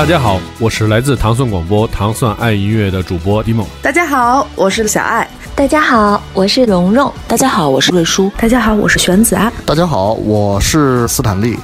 大家好，我是来自糖蒜广播糖蒜爱音乐的主播 Dimo。大家好，我是小爱。大家好，我是蓉蓉。大家好，我是瑞叔。大家好，我是玄子啊。大家好，我是斯坦利。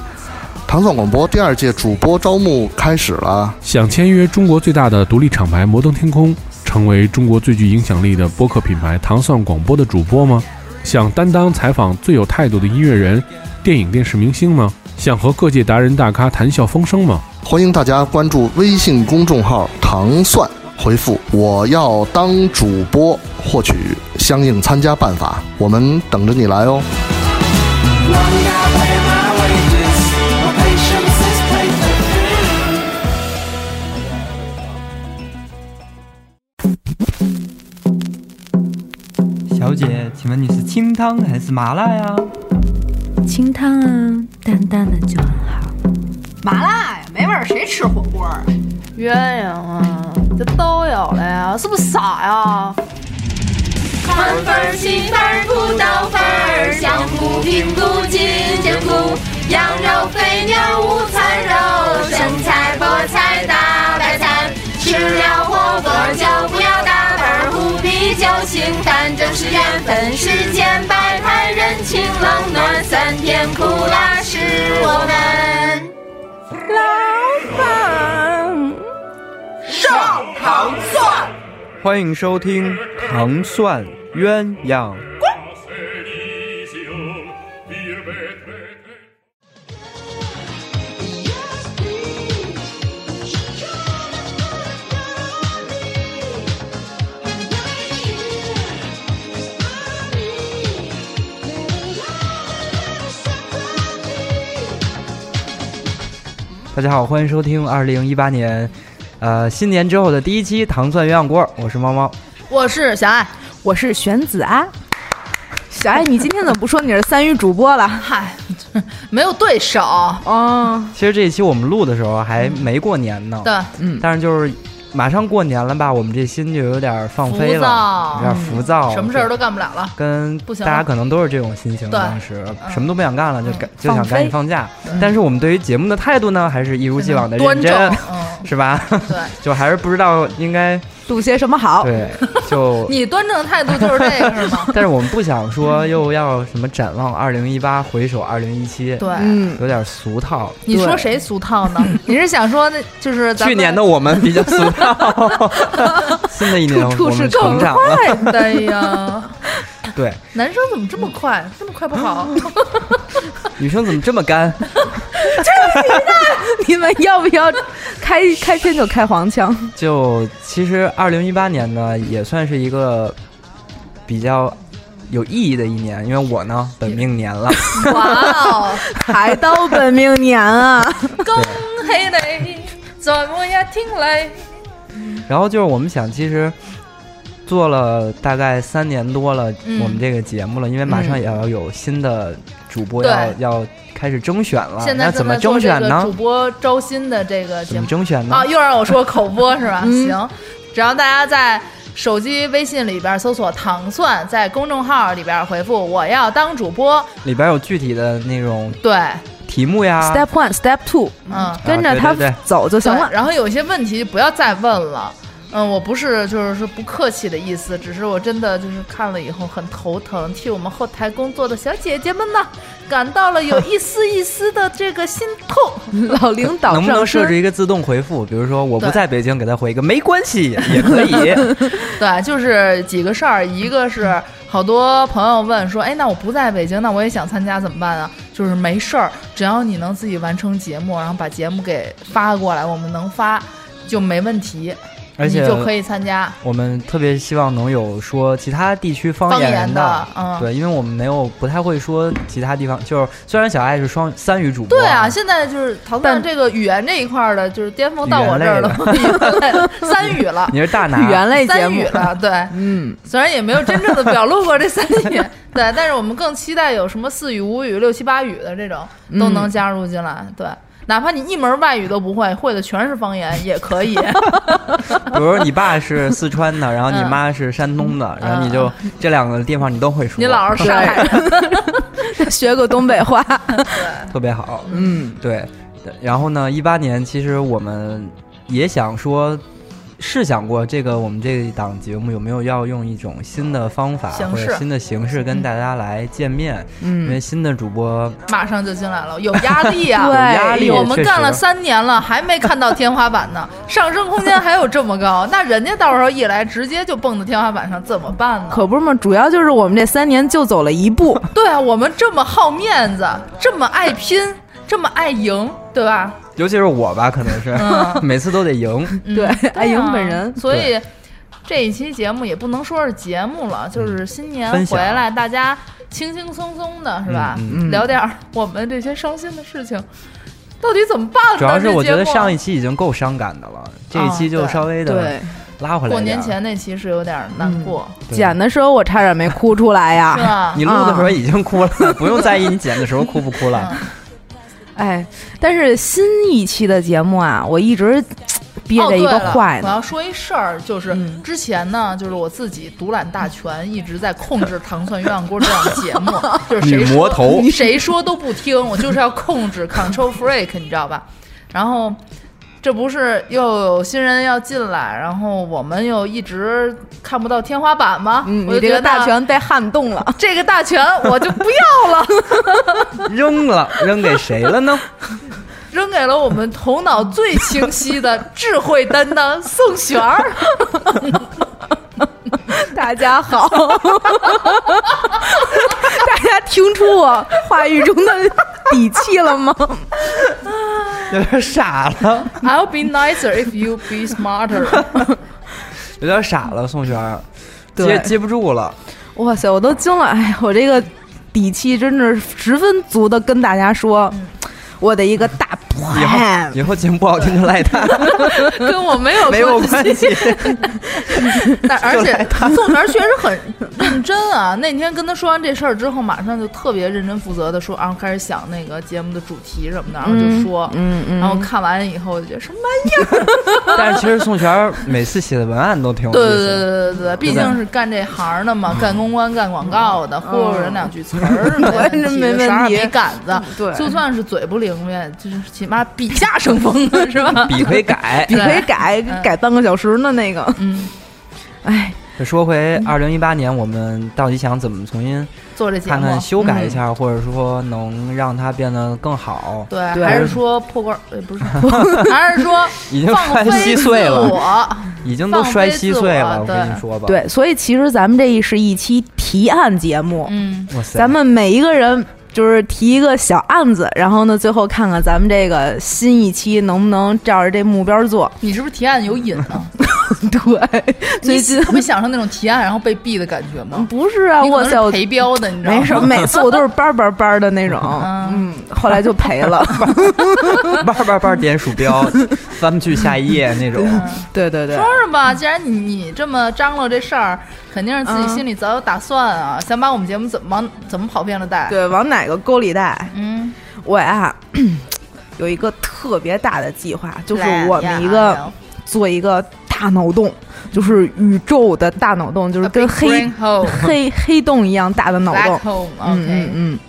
糖蒜广播第二届主播招募开始了，想签约中国最大的独立厂牌摩登天空，成为中国最具影响力的播客品牌糖蒜广播的主播吗？想担当采访最有态度的音乐人、电影电视明星吗？想和各界达人大咖谈笑风生吗？欢迎大家关注微信公众号“糖蒜”，回复“我要当主播”获取相应参加办法，我们等着你来哦。小姐，请问你是清汤还是麻辣呀？清汤啊，淡淡的就很好。麻辣呀，没味儿，谁吃火锅啊？鸳鸯啊，这都有了呀，是不是傻呀？宽粉儿、细粉儿、土豆粉儿，香菇、平菇、金针菇，羊肉、肥牛、午餐肉，生菜、菠菜、大白菜，吃了火锅就不要打盹，胡啤酒、清淡，正是缘分。世间百态，人情冷暖，酸甜苦辣是我们。老板，上糖蒜，欢迎收听糖蒜鸳鸯。大家好，欢迎收听二零一八年，呃，新年之后的第一期糖蒜鸳鸯锅，我是猫猫。我是小爱，我是玄子啊。小爱，你今天怎么不说你是三语主播了？嗨，没有对手哦。其实这一期我们录的时候还没过年呢，对，嗯，但是就是马上过年了吧，我们这心就有点放飞了，有点浮躁，什么事儿都干不了了，跟大家可能都是这种心情，当时什么都不想干了，就赶就想赶紧放假。但是我们对于节目的态度呢，还是一如既往的认真，是吧？对，就还是不知道应该录些什么好。对，就 你端正的态度就是这个是吗？但是我们不想说又要什么展望二零一八，回首二零一七，对，有点俗套。你说谁俗套呢？你是想说那就是 去年的我们比较俗套，新的一年我们成长了。对呀，对，男生怎么这么快？这么快不好。女生怎么这么干？这你呢？你们要不要开开篇就开黄腔？就其实二零一八年呢，也算是一个比较有意义的一年，因为我呢本命年了。哇哦，还到本命年啊！恭喜你，怎么也听来。然后就是我们想，其实做了大概三年多了，嗯、我们这个节目了，因为马上也要有新的主播要、嗯、要开始征选了。现在怎么征选呢？主播招新的这个节目怎么征选呢？啊，又让我说口播是吧？嗯、行，只要大家在手机微信里边搜索“糖蒜”，在公众号里边回复“我要当主播”，里边有具体的那种对。题目呀，Step One, Step Two，嗯，跟着他走就行了。然后有些问题不要再问了。嗯，我不是就是说不客气的意思，只是我真的就是看了以后很头疼，替我们后台工作的小姐姐们呢感到了有一丝一丝的这个心痛。老领导能不能设置一个自动回复？比如说我不在北京，给他回一个没关系也可以。对，就是几个事儿，一个是好多朋友问说，哎，那我不在北京，那我也想参加怎么办啊？就是没事儿，只要你能自己完成节目，然后把节目给发过来，我们能发就没问题。而且你就可以参加。我们特别希望能有说其他地区方言言的，嗯，对，因为我们没有不太会说其他地方，就是虽然小爱是双三语主播，对啊，现在就是淘但这个语言这一块的，就是巅峰到我这儿了，三语了，你是大拿。语言类三语了，对，嗯，虽然也没有真正的表露过这三语，对，但是我们更期待有什么四语、五语、六七八语的这种都能加入进来，对。哪怕你一门外语都不会，会的全是方言也可以。比如你爸是四川的，然后你妈是山东的，嗯、然后你就这两个地方你都会说。你老是上海人，学个东北话，对，特别好。嗯，对。然后呢，一八年其实我们也想说。试想过这个我们这一档节目有没有要用一种新的方法或者新的形式跟大家来见面？嗯，因为新的主播马上就进来了，有压力啊，对压力。我们干了三年了，还没看到天花板呢，上升空间还有这么高，那人家到时候一来，直接就蹦到天花板上，怎么办呢？可不是嘛，主要就是我们这三年就走了一步。对啊，我们这么好面子，这么爱拼，这么爱赢，对吧？尤其是我吧，可能是 每次都得赢，对，爱赢本人。所以这一期节目也不能说是节目了，就是新年回来，大家轻轻松松的，是吧？聊点我们这些伤心的事情，到底怎么办？主要是我觉得上一期已经够伤感的了，这一期就稍微的拉回来。过年前那期是有点难过，剪的时候我差点没哭出来呀。是吧？你录的时候已经哭了，不用在意你剪的时候哭不哭了。哎，但是新一期的节目啊，我一直憋着一个坏。我要说一事儿，就是之前呢，就是我自己独揽大权，一直在控制《糖蒜鸳鸯锅》这档节目，就是谁说谁说都不听，我就是要控制 control freak，你知道吧？然后。这不是又有新人要进来，然后我们又一直看不到天花板吗？嗯，你这个大权被撼动了，这个大权我就不要了，扔了，扔给谁了呢？扔给了我们头脑最清晰的智慧担当宋璇儿。大家好，大家听出我话语中的底气了吗？有点傻了。I'll be nicer if you be smarter。有点傻了，宋璇，接接不住了。哇塞，我都惊了！哎呀，我这个底气真是十分足的，跟大家说。我的一个大 plan，以后节目不好听就赖他，跟我没有 没有关系。但而且宋璇确实很认真啊。那天跟他说完这事儿之后，马上就特别认真负责的说，然后开始想那个节目的主题什么的，然后就说，嗯嗯。然后看完以后就觉得什么玩意儿？但是其实宋璇每次写的文案都挺有意思。对对对对对，毕竟是干这行的嘛，干公关、干广告的，忽悠人两句词儿，我真没问题。没杆子，对，就算是嘴不灵。明白，就是起码笔下生风是吧？笔可以改，笔可以改，改半个小时呢。那个，嗯，哎，再说回二零一八年，我们到底想怎么重新做这节目？看看修改一下，或者说能让它变得更好？对，还是说破罐？呃，不是，还是说已经摔稀碎了？已经都摔稀碎了。我跟你说吧，对，所以其实咱们这一是一期提案节目。嗯，哇塞，咱们每一个人。就是提一个小案子，然后呢，最后看看咱们这个新一期能不能照着这目标做。你是不是提案有瘾啊？对，最近会享受那种提案然后被毙的感觉吗？不是啊，我是赔标的，你知道吗？没事，每次我都是叭叭叭的那种，嗯，后来就赔了，叭叭叭点鼠标，翻不去下一页那种。对对对，说说吧，既然你这么张罗这事儿。肯定是自己心里早有打算啊，想把我们节目怎么往怎么跑偏了带？对，往哪个沟里带？嗯，我呀有一个特别大的计划，就是我们一个做一个大脑洞，就是宇宙的大脑洞，就是跟黑 黑黑洞一样大的脑洞。嗯嗯嗯，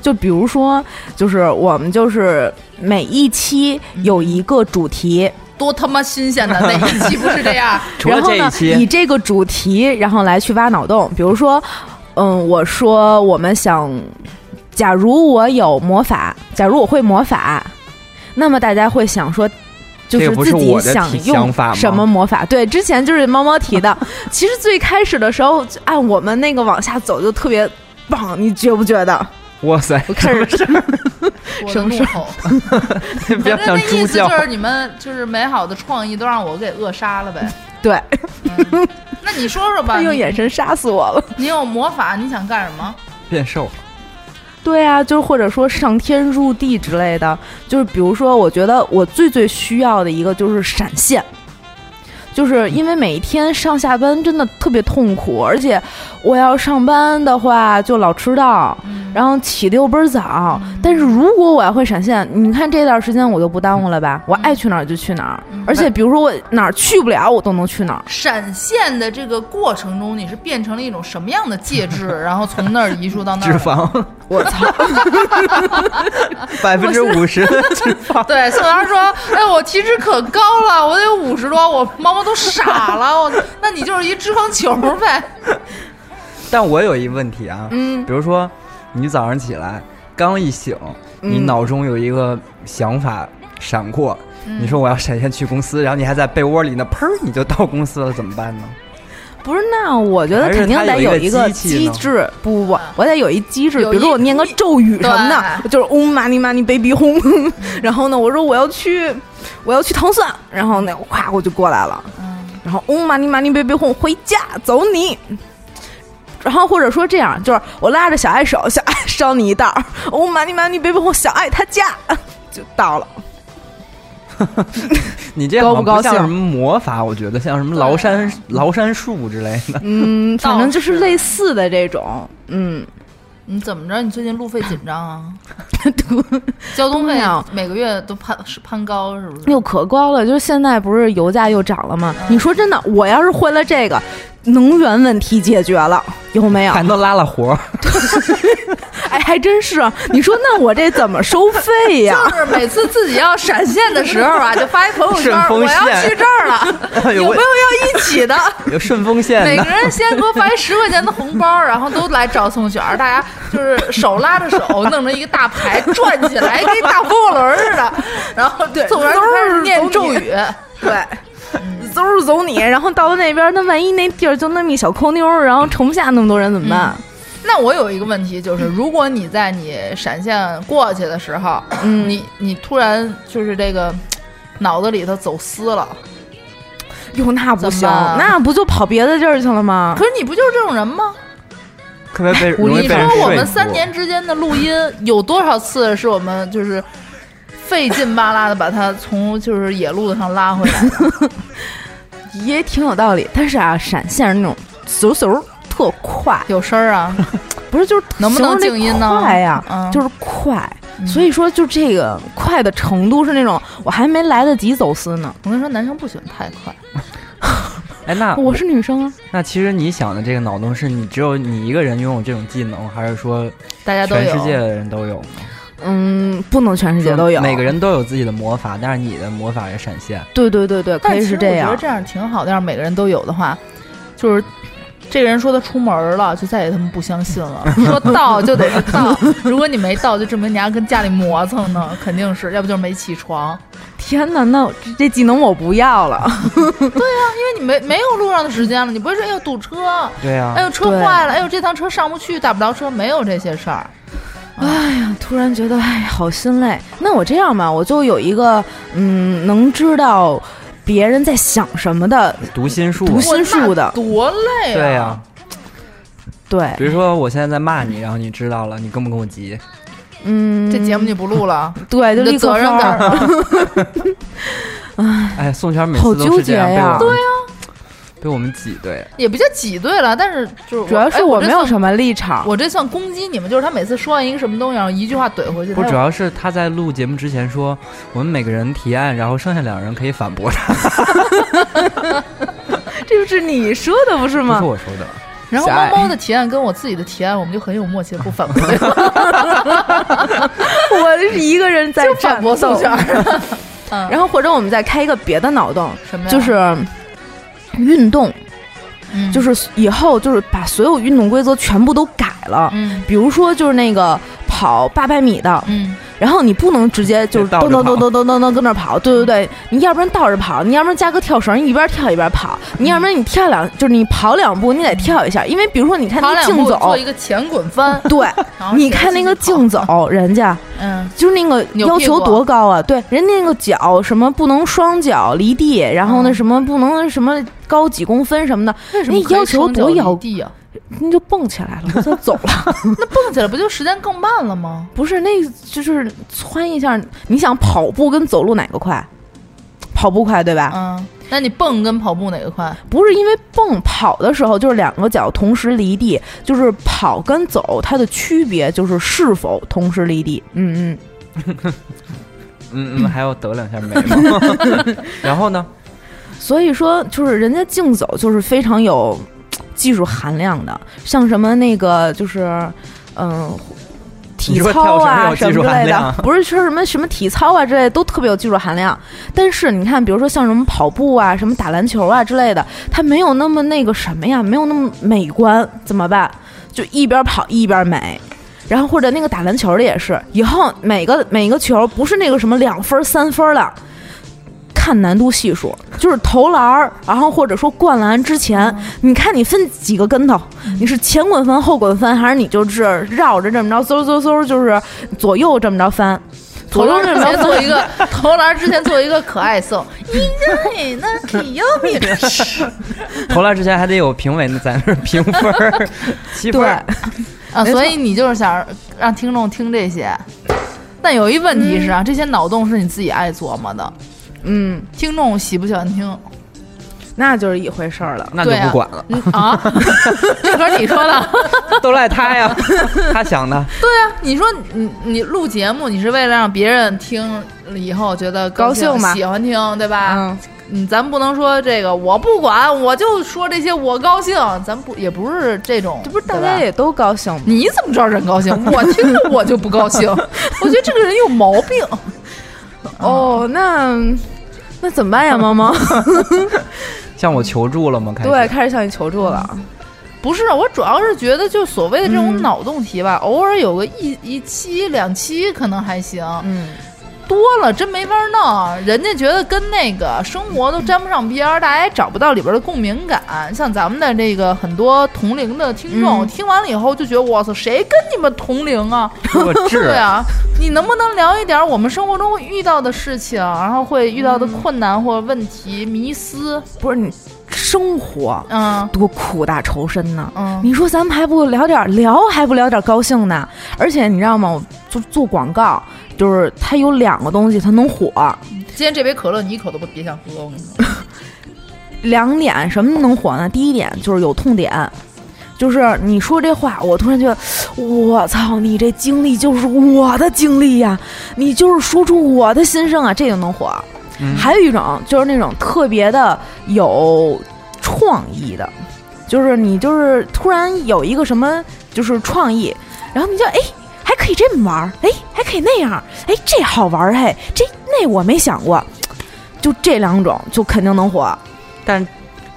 就比如说，就是我们就是每一期有一个主题。多他妈新鲜的那一期不是这样？然后呢，以这个主题，然后来去挖脑洞。比如说，嗯，我说我们想，假如我有魔法，假如我会魔法，那么大家会想说，就是自己想用什么魔法？对，之前就是猫猫提的。其实最开始的时候，按我们那个往下走就特别棒，你觉不觉得？哇塞！我开始生怒吼，不要像猪叫。就是你们就是美好的创意都让我给扼杀了呗。对，那你说说吧，用眼神杀死我了。你有魔法，你想干什么？变瘦。对啊，就是或者说上天入地之类的。就是比如说，我觉得我最最需要的一个就是闪现。就是因为每一天上下班真的特别痛苦，而且我要上班的话就老迟到，然后起的又倍儿早。但是如果我要会闪现，你看这段时间我就不耽误了吧？我爱去哪儿就去哪儿，而且比如说我哪儿去不了，我都能去哪儿。闪现的这个过程中，你是变成了一种什么样的介质？然后从那儿移出到那儿？脂肪。我操，百分之五十的脂肪。对，宋阳说：“哎，我体脂可高了，我得五十多。”我猫猫都傻了。我，那你就是一脂肪球呗。但我有一个问题啊，嗯，比如说你早上起来刚一醒，你脑中有一个想法闪过，你说我要闪现去公司，然后你还在被窝里呢，砰，你就到公司了，怎么办呢？不是，那我觉得肯定得有一个机制。不不不，我得有一机制。比如说我念个咒语什么的，就是 Om Mani Mani Baby Home。然后呢，我说我要去，我要去糖蒜，然后呢咵我就过来了。然后 Om Mani Mani Baby Home 回家走你。然后或者说这样，就是我拉着小爱手，小爱捎你一道。Om Mani Mani Baby Home 小爱他家 就到了。你这高不高像什么魔法？我觉得像什么崂山崂山术之类的。嗯，反正就是类似的这种。嗯，你怎么着？你最近路费紧张啊？交通费啊每个月都攀是攀高，是不是？又可高了，就是现在不是油价又涨了吗？你说真的，我要是会了这个。能源问题解决了，有没有？还都拉拉活儿 哎，还真是。你说那我这怎么收费呀？就是每次自己要闪现的时候啊，就发一朋友圈，我要去这儿了，有没有要一起的？有顺丰线。每个人先给我发一十块钱的红包，然后都来找宋璇大家就是手拉着手，弄成一个大牌转起来，跟大风火轮似的。然后宋璇开始念咒语，对。走走你，然后到了那边，那万一那地儿就那么一小抠妞，然后盛不下那么多人怎么办？那我有一个问题，就是如果你在你闪现过去的时候，嗯，你你突然就是这个脑子里头走私了，哟，那不行，那不就跑别的地儿去了吗？可是你不就是这种人吗？可能被你说我们三年之间的录音有多少次是我们就是费劲巴拉的把他从就是野路子上拉回来？也挺有道理，但是啊，闪现是那种嗖嗖特快，有声儿啊，不是就是能不能静音呢？快呀，就是快，所以说就这个快的程度是那种我还没来得及走私呢。我跟你说，男生不喜欢太快。哎，那我是女生啊。那其实你想的这个脑洞是你只有你一个人拥有这种技能，还是说大家都有？全世界的人都有呢？嗯，不能全世界都有。每个人都有自己的魔法，但是你的魔法也闪现。对对对对，可以是这样。我觉得这样挺好的，要是每个人都有的话，就是这个人说他出门了，就再也他们不相信了。说到就得是到，如果你没到，就证明你还跟家里磨蹭呢，肯定是要不就是没起床。天哪，那这技能我不要了。对呀，因为你没没有路上的时间了，你不会说哎呦堵车，对呀，哎呦车坏了，哎呦这趟车上不去，打不着车，没有这些事儿。哎呀，突然觉得哎，好心累。那我这样吧，我就有一个嗯，能知道别人在想什么的读心术，读心术的多累啊！对呀，对。比如说我现在在骂你，然后你知道了，你跟不跟我急？嗯，这节目就不录了。对，就立责任感。哎，哎，宋圈每次都是这样，对呀。被我们挤兑，也不叫挤兑了，但是就是主要是我没有什么立场，我这算攻击你们，就是他每次说完一个什么东西，然后一句话怼回去。不，主要是他在录节目之前说，我们每个人提案，然后剩下两人可以反驳他。这不是你说的不是吗？不是我说的。然后猫猫的提案跟我自己的提案，我们就很有默契不反驳。我是一个人在反驳宋璇。然后或者我们再开一个别的脑洞，什么？就是。运动，就是以后就是把所有运动规则全部都改了。嗯，比如说就是那个跑八百米的，嗯。然后你不能直接就是噔噔噔噔噔噔噔跟那跑，对对对，你要不然倒着跑，你要不然加个跳绳，一边跳一边跑，你要不然你跳两就是你跑两步，你得跳一下，因为比如说你看那竞走做一个前滚翻，对，你看那个竞走，人家嗯，就是那个要求多高啊，对，人家那个脚什么不能双脚离地，然后那什么不能什么高几公分什么的，那要求多要地啊。那就蹦起来了，我就走了。那蹦起来不就时间更慢了吗？不是，那就是窜一下。你想跑步跟走路哪个快？跑步快对吧？嗯。那你蹦跟跑步哪个快？不是因为蹦跑的时候就是两个脚同时离地，就是跑跟走它的区别就是是否同时离地。嗯嗯 嗯嗯，还要抖两下眉毛。然后呢？所以说，就是人家竞走就是非常有技术含量的，像什么那个就是嗯。体操啊什么之类的，不是说什么什么体操啊之类的都特别有技术含量。但是你看，比如说像什么跑步啊、什么打篮球啊之类的，它没有那么那个什么呀，没有那么美观，怎么办？就一边跑一边美。然后或者那个打篮球的也是，以后每个每个球不是那个什么两分三分了。看难度系数，就是投篮儿，然后或者说灌篮之前，你看你分几个跟头，你是前滚翻后滚翻，还是你就是绕着这么着嗖嗖嗖，就是左右这么着翻？投篮之前做一个投篮之前做一个可爱颂，你这那挺要命。投篮之前还得有评委在那评分，七分啊，所以你就是想让听众听这些，但有一问题是啊，这些脑洞是你自己爱琢磨的。嗯，听众喜不喜欢听，那就是一回事儿了，那就不管了啊。这可是你说的，都赖他呀，他想的。对呀，你说你你录节目，你是为了让别人听了以后觉得高兴嘛，喜欢听，对吧？嗯，咱不能说这个，我不管，我就说这些，我高兴。咱不也不是这种，这不是大家也都高兴？你怎么知道人高兴？我听着我就不高兴，我觉得这个人有毛病。哦，那那怎么办呀，猫猫？向我求助了吗？开始对，开始向你求助了。不是，我主要是觉得，就所谓的这种脑洞题吧，偶尔有个一一期两期可能还行。嗯。多了真没法弄，人家觉得跟那个生活都沾不上边儿，大家也找不到里边的共鸣感。像咱们的这个很多同龄的听众，听完了以后就觉得，我操，谁跟你们同龄 啊？对啊，你能不能聊一点我们生活中遇到的事情，然后会遇到的困难或者问题、迷思？不是你生活，嗯，多苦大仇深呢。嗯，你说咱们还不聊点聊，还不聊点高兴呢？而且你知道吗？我做做广告。就是它有两个东西，它能火。今天这杯可乐你一口都不别想喝。我跟你说两点什么能火呢？第一点就是有痛点，就是你说这话，我突然觉得，我操，你这经历就是我的经历呀，你就是说出我的心声啊，这就能火。还有一种就是那种特别的有创意的，就是你就是突然有一个什么就是创意，然后你就哎。还可以这么玩儿，哎，还可以那样，哎，这好玩儿，嘿，这那我没想过，就这两种就肯定能火。但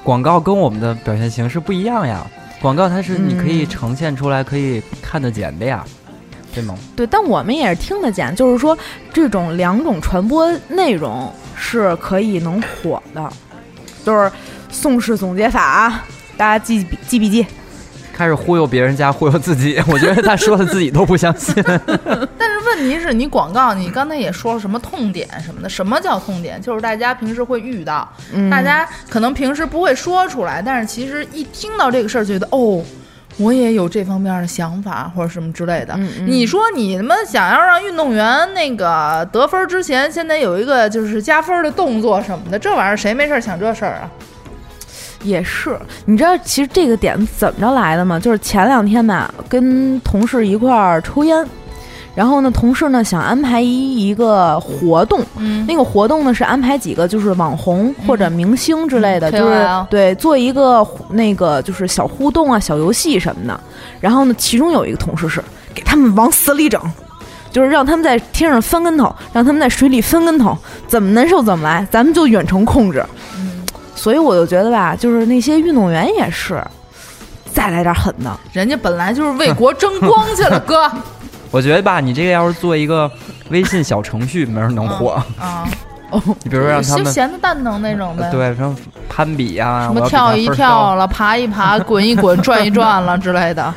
广告跟我们的表现形式不一样呀，广告它是你可以呈现出来、可以看得见的呀，对吗？对，但我们也是听得见，就是说这种两种传播内容是可以能火的，就是宋氏总结法，大家记记笔记。开始忽悠别人家，忽悠自己。我觉得他说的自己都不相信。但是问题是你广告，你刚才也说了什么痛点什么的？什么叫痛点？就是大家平时会遇到，大家可能平时不会说出来，但是其实一听到这个事儿，觉得哦，我也有这方面的想法或者什么之类的。你说你他妈想要让运动员那个得分之前，现在有一个就是加分的动作什么的，这玩意儿谁没事想这事儿啊？也是，你知道其实这个点怎么着来的吗？就是前两天吧，跟同事一块儿抽烟，然后呢，同事呢想安排一一个活动，嗯，那个活动呢是安排几个就是网红或者明星之类的，就是对做一个那个就是小互动啊、小游戏什么的。然后呢，其中有一个同事是给他们往死里整，就是让他们在天上翻跟头，让他们在水里翻跟头，怎么难受怎么来，咱们就远程控制。所以我就觉得吧，就是那些运动员也是，再来点狠的，人家本来就是为国争光去了，哥。我觉得吧，你这个要是做一个微信小程序，没人能火啊。哦，你比如说让他们闲的蛋疼那种呗，对，什么攀比呀，什么跳一跳了，爬一爬，滚一滚，转一转了之类的。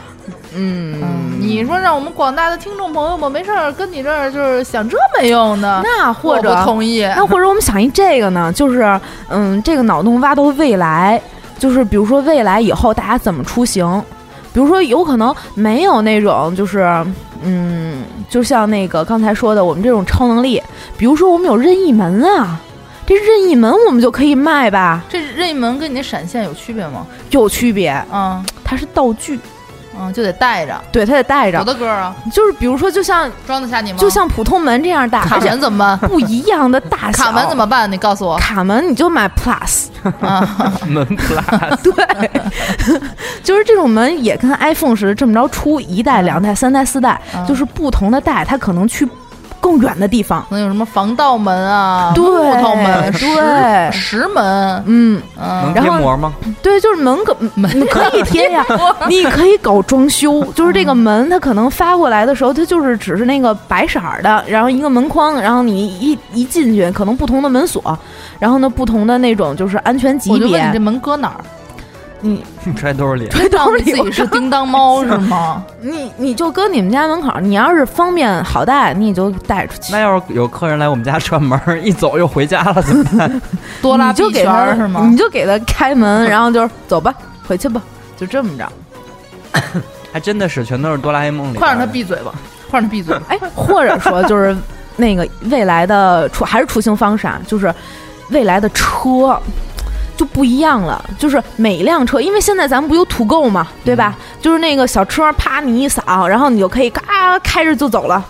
嗯，你说让我们广大的听众朋友们没事儿跟你这儿就是想这没用的，那或者同意，那或者我们想一这个呢，就是嗯，这个脑洞挖到未来，就是比如说未来以后大家怎么出行，比如说有可能没有那种就是嗯，就像那个刚才说的我们这种超能力，比如说我们有任意门啊。这任意门我们就可以卖吧？这任意门跟你那闪现有区别吗？有区别，嗯，它是道具，嗯，就得带着。对，他得带着。有的歌啊，就是比如说，就像装得下你吗？就像普通门这样大，卡门怎么办？不一样的大小。卡门怎么办？你告诉我。卡门你就买 Plus 啊，门 Plus。对，就是这种门也跟 iPhone 似的，这么着出一代、两代、三代、四代，就是不同的代，它可能去。更远的地方，能有什么防盗门啊？对，木头门，对，石门，嗯嗯，能贴膜吗？对，就是门可门可以贴呀，你可以搞装修，就是这个门，它可能发过来的时候，它就是只是那个白色的，然后一个门框，然后你一一进去，可能不同的门锁，然后呢，不同的那种就是安全级别。我就问你这门搁哪儿？你 揣兜里，揣兜里自己是叮当猫是吗？你你就搁你们家门口，你要是方便好带，你就带出去。那要是有客人来我们家串门，一走又回家了怎么办？多拉就给他是吗？你就给他开门，然后就是走吧，回去吧，就这么着。还真的是，全都是哆啦 A 梦里。快让他闭嘴吧！快让他闭嘴！哎，或者说就是那个未来的出还是出行方式啊，就是未来的车。就不一样了，就是每一辆车，因为现在咱们不有土购嘛，对吧？就是那个小车，啪你一扫，然后你就可以嘎开着就走了。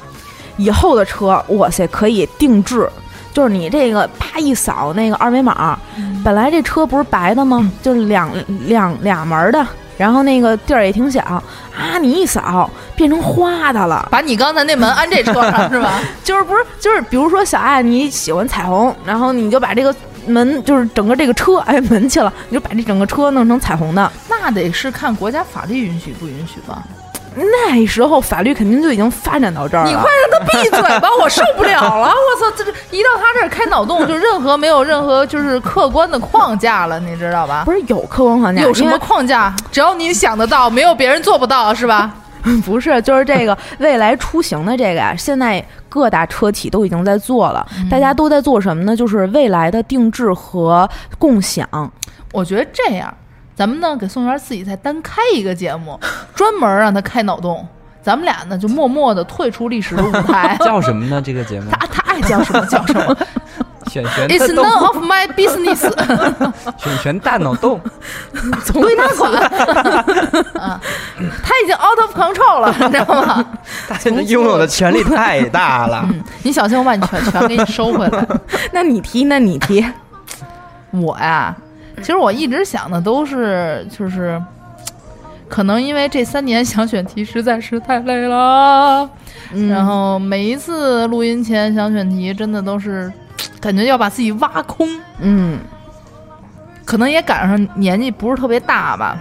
以后的车，哇塞，可以定制，就是你这个啪一扫那个二维码，本来这车不是白的吗？就是两两俩门的，然后那个地儿也挺小啊，你一扫变成花的了，把你刚才那门安这车上是吧？就是不是就是比如说小爱你喜欢彩虹，然后你就把这个。门就是整个这个车挨门去了，你就把这整个车弄成彩虹的，那得是看国家法律允许不允许吧？那时候法律肯定就已经发展到这儿了。你快让他闭嘴吧，我受不了了！我操，这这一到他这儿开脑洞，就任何没有任何就是客观的框架了，你知道吧？不是有客观框架，有什么框架？只要你想得到，没有别人做不到，是吧？不是，就是这个 未来出行的这个呀，现在各大车企都已经在做了。大家都在做什么呢？就是未来的定制和共享。我觉得这样，咱们呢给宋元自己再单开一个节目，专门让他开脑洞。咱们俩呢就默默的退出历史的舞台。叫什么呢？这个节目？他他爱叫什么叫什么。选选，It's none of my business。选选大脑洞，归他管。啊，他已经 out of control 了，你知道吗？他现在拥有的权力太大了。嗯，你小心，我把你全全给你收回来。那你提，那你提。我呀，其实我一直想的都是，就是，可能因为这三年想选题实在是太累了，然后每一次录音前想选题，真的都是。感觉要把自己挖空，嗯，可能也赶上年纪不是特别大吧，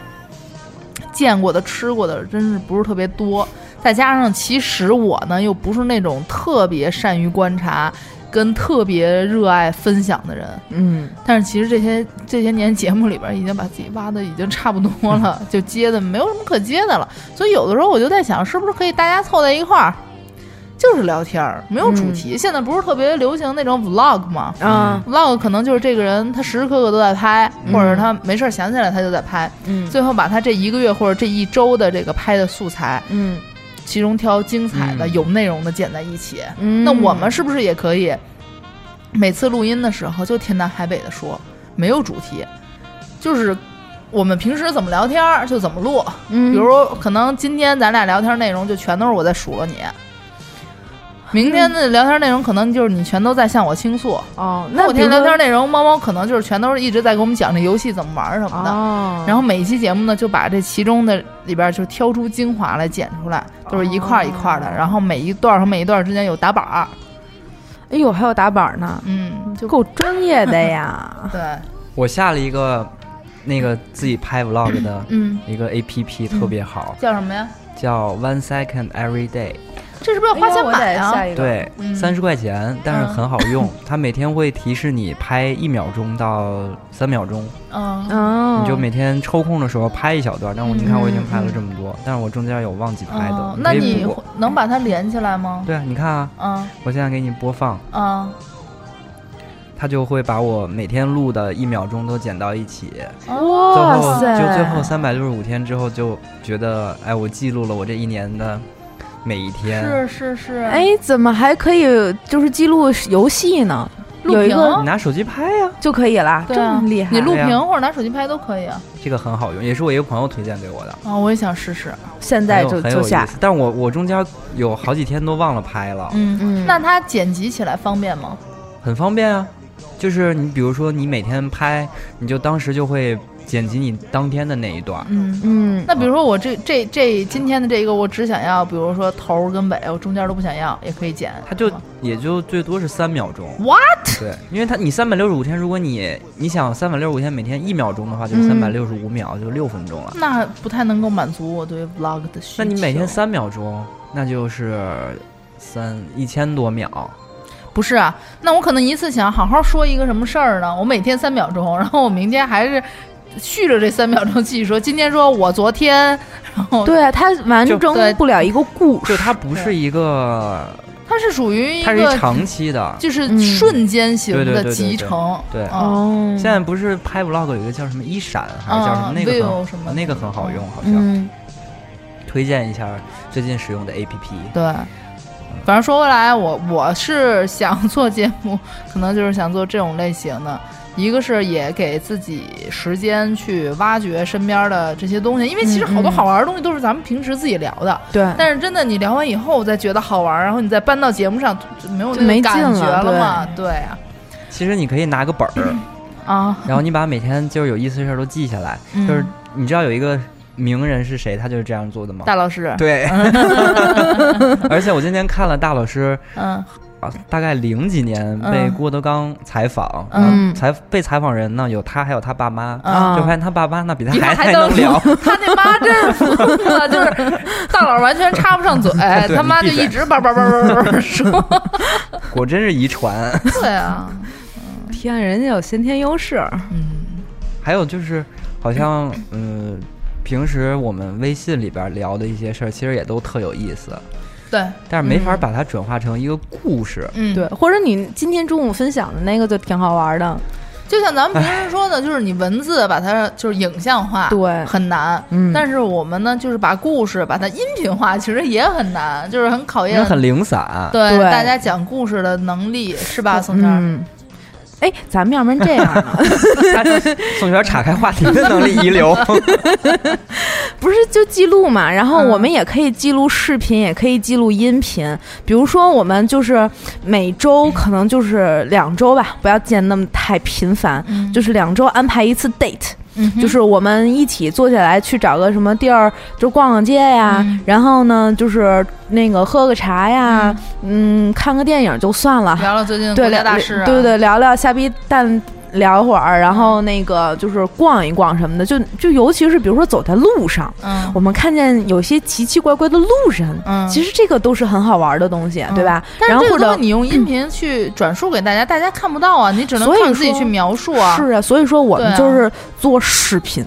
见过的、吃过的真是不是特别多。再加上其实我呢又不是那种特别善于观察、跟特别热爱分享的人，嗯。但是其实这些这些年节目里边已经把自己挖的已经差不多了，就接的没有什么可接的了。所以有的时候我就在想，是不是可以大家凑在一块儿。就是聊天儿，没有主题。现在不是特别流行那种 vlog 吗？啊，vlog 可能就是这个人他时时刻刻都在拍，或者他没事儿想起来他就在拍。嗯，最后把他这一个月或者这一周的这个拍的素材，嗯，其中挑精彩的、有内容的剪在一起。嗯，那我们是不是也可以每次录音的时候就天南海北的说，没有主题，就是我们平时怎么聊天就怎么录。嗯，比如可能今天咱俩聊天内容就全都是我在数落你。明天的聊天内容可能就是你全都在向我倾诉哦。那后天聊天内容，猫猫可能就是全都是一直在给我们讲这游戏怎么玩什么的。哦。然后每一期节目呢，就把这其中的里边就挑出精华来剪出来，都是一块一块的。然后每一段和每一段之间有打板儿。哎呦，还有打板呢，嗯，就够专业的呀。对。我下了一个那个自己拍 vlog 的嗯一个 A P P，特别好。叫什么呀？叫 One Second Every Day。这是不是要花钱买啊？对，三十块钱，但是很好用。它每天会提示你拍一秒钟到三秒钟，嗯，你就每天抽空的时候拍一小段。但我你看我已经拍了这么多，但是我中间有忘记拍的。那你能把它连起来吗？对啊，你看啊，嗯，我现在给你播放，嗯，它就会把我每天录的一秒钟都剪到一起。哇塞！就最后三百六十五天之后，就觉得哎，我记录了我这一年的。每一天是是是，哎，怎么还可以就是记录游戏呢？有一个你拿手机拍呀，就可以啦，这么厉害。你录屏或者拿手机拍都可以啊。这个很好用，也是我一个朋友推荐给我的，啊，我也想试试。现在就就下。但我我中间有好几天都忘了拍了，嗯嗯那它剪辑起来方便吗？很方便啊。就是你比如说你每天拍，你就当时就会剪辑你当天的那一段。嗯。嗯，那比如说我这这这今天的这个，我只想要，比如说头儿跟尾，我中间都不想要，也可以剪。它就也就最多是三秒钟。What？对，因为它你三百六十五天，如果你你想三百六十五天每天一秒钟的话，就三百六十五秒，就六分钟了。那不太能够满足我对 vlog 的需求。那你每天三秒钟，那就是三一千多秒。不是啊？那我可能一次想好好说一个什么事儿呢？我每天三秒钟，然后我明天还是续着这三秒钟继续说。今天说我昨天，然后对啊，它完就成不了一个故事，就它不是一个，它是属于一它是一个长期的。就是嗯瞬间型的集成。对啊哦，现在不是拍 vlog 有一个叫什么一闪还是叫什么啊那个 View 很什么那个很好用，好像嗯推荐一下最近使用的 APP。对，反正说回来，我我是想做节目，可能就是想做这种类型的。一个是也给自己时间去挖掘身边的这些东西，因为其实好多好玩的东西都是咱们平时自己聊的，对，但是真的你聊完以后再觉得好玩，然后你再搬到节目上就没有那就没劲个感觉了了嘛？对。啊，其实你可以拿个本儿，啊，然后你把每天就是有意思的事儿都记下来。嗯。就是你知道有一个名人是谁，他就是这样做的吗？大老师，对，而且我今天看了大老师嗯。啊，大概零几年被嗯郭德纲采访，嗯采被采访人呢有他还有他爸妈，嗯就发现他爸妈呢比他还还能聊，他那妈真是服了，就是大佬完全插不上嘴，他妈就一直叭叭叭叭叭叭说。果真是遗传。对啊，天，人家有先天优势，嗯，还有就是，好像嗯，平时我们微信里边聊的一些事儿，其实也都特有意思，对，但是没法嗯把它转化成一个故事。嗯，对，或者你今天中午分享的那个就挺好玩的，就像咱们平时说的，就是你文字把它就是影像化，对。很难。嗯。但是我们呢，就是把故事把它音频化，其实也很难，就是很考验很零散，对对。大家讲故事的能力，是吧，宋谦？嗯，哎，咱们要不然这样呢？他 宋璇岔开话题的能力遗留。不是就记录嘛，然后嗯我们也可以记录视频，也可以记录音频。比如说，我们就是每周可能就是两周吧，不要见那么太频繁，嗯就是两周安排一次 date。嗯就是我们一起坐下来去找个什么地儿，就逛逛街呀，嗯。然后呢，就是那个喝个茶呀，嗯。看个电影就算了，聊聊最近对国家聊大事啊，对对，聊聊瞎逼蛋。聊会儿，然后那个就是逛一逛什么的，就就尤其是比如说走在路上，嗯我们看见有些奇奇怪怪的路人，嗯，其实这个都是很好玩的东西，对吧？但然后或者是这个你用音频去转述给大家，大家看不到啊，你只能靠自己去描述啊。是啊，所以说我们就是做视频。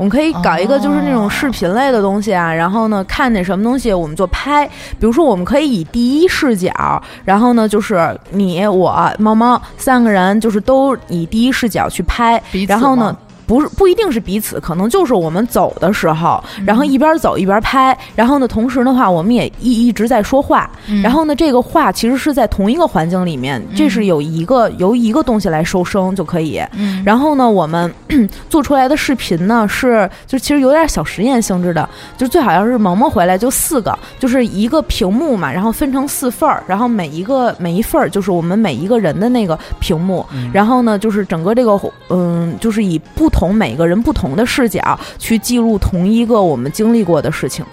我们可以搞一个就是那种视频类的东西啊，然后呢，看见什么东西我们就拍。比如说，我们可以以第一视角，然后呢，就是你、我、猫猫三个人，就是都以第一视角去拍然后呢吗，不是不一定是彼此，可能就是我们走的时候，嗯然后一边走一边拍。然后呢，同时的话，我们也一一直在说话。嗯然后呢，这个话其实是在同一个环境里面，这是有一个由一个东西来收声就可以。嗯，然后呢，我们 做出来的视频呢是就其实有点小实验性质的，就最好要是萌萌回来就四个，就是一个屏幕嘛，然后分成四份儿，然后每一个每一份儿就是我们每一个人的那个屏幕，嗯然后呢就是整个这个嗯，就是以不同每个人不同的视角去记录同一个我们经历过的事情。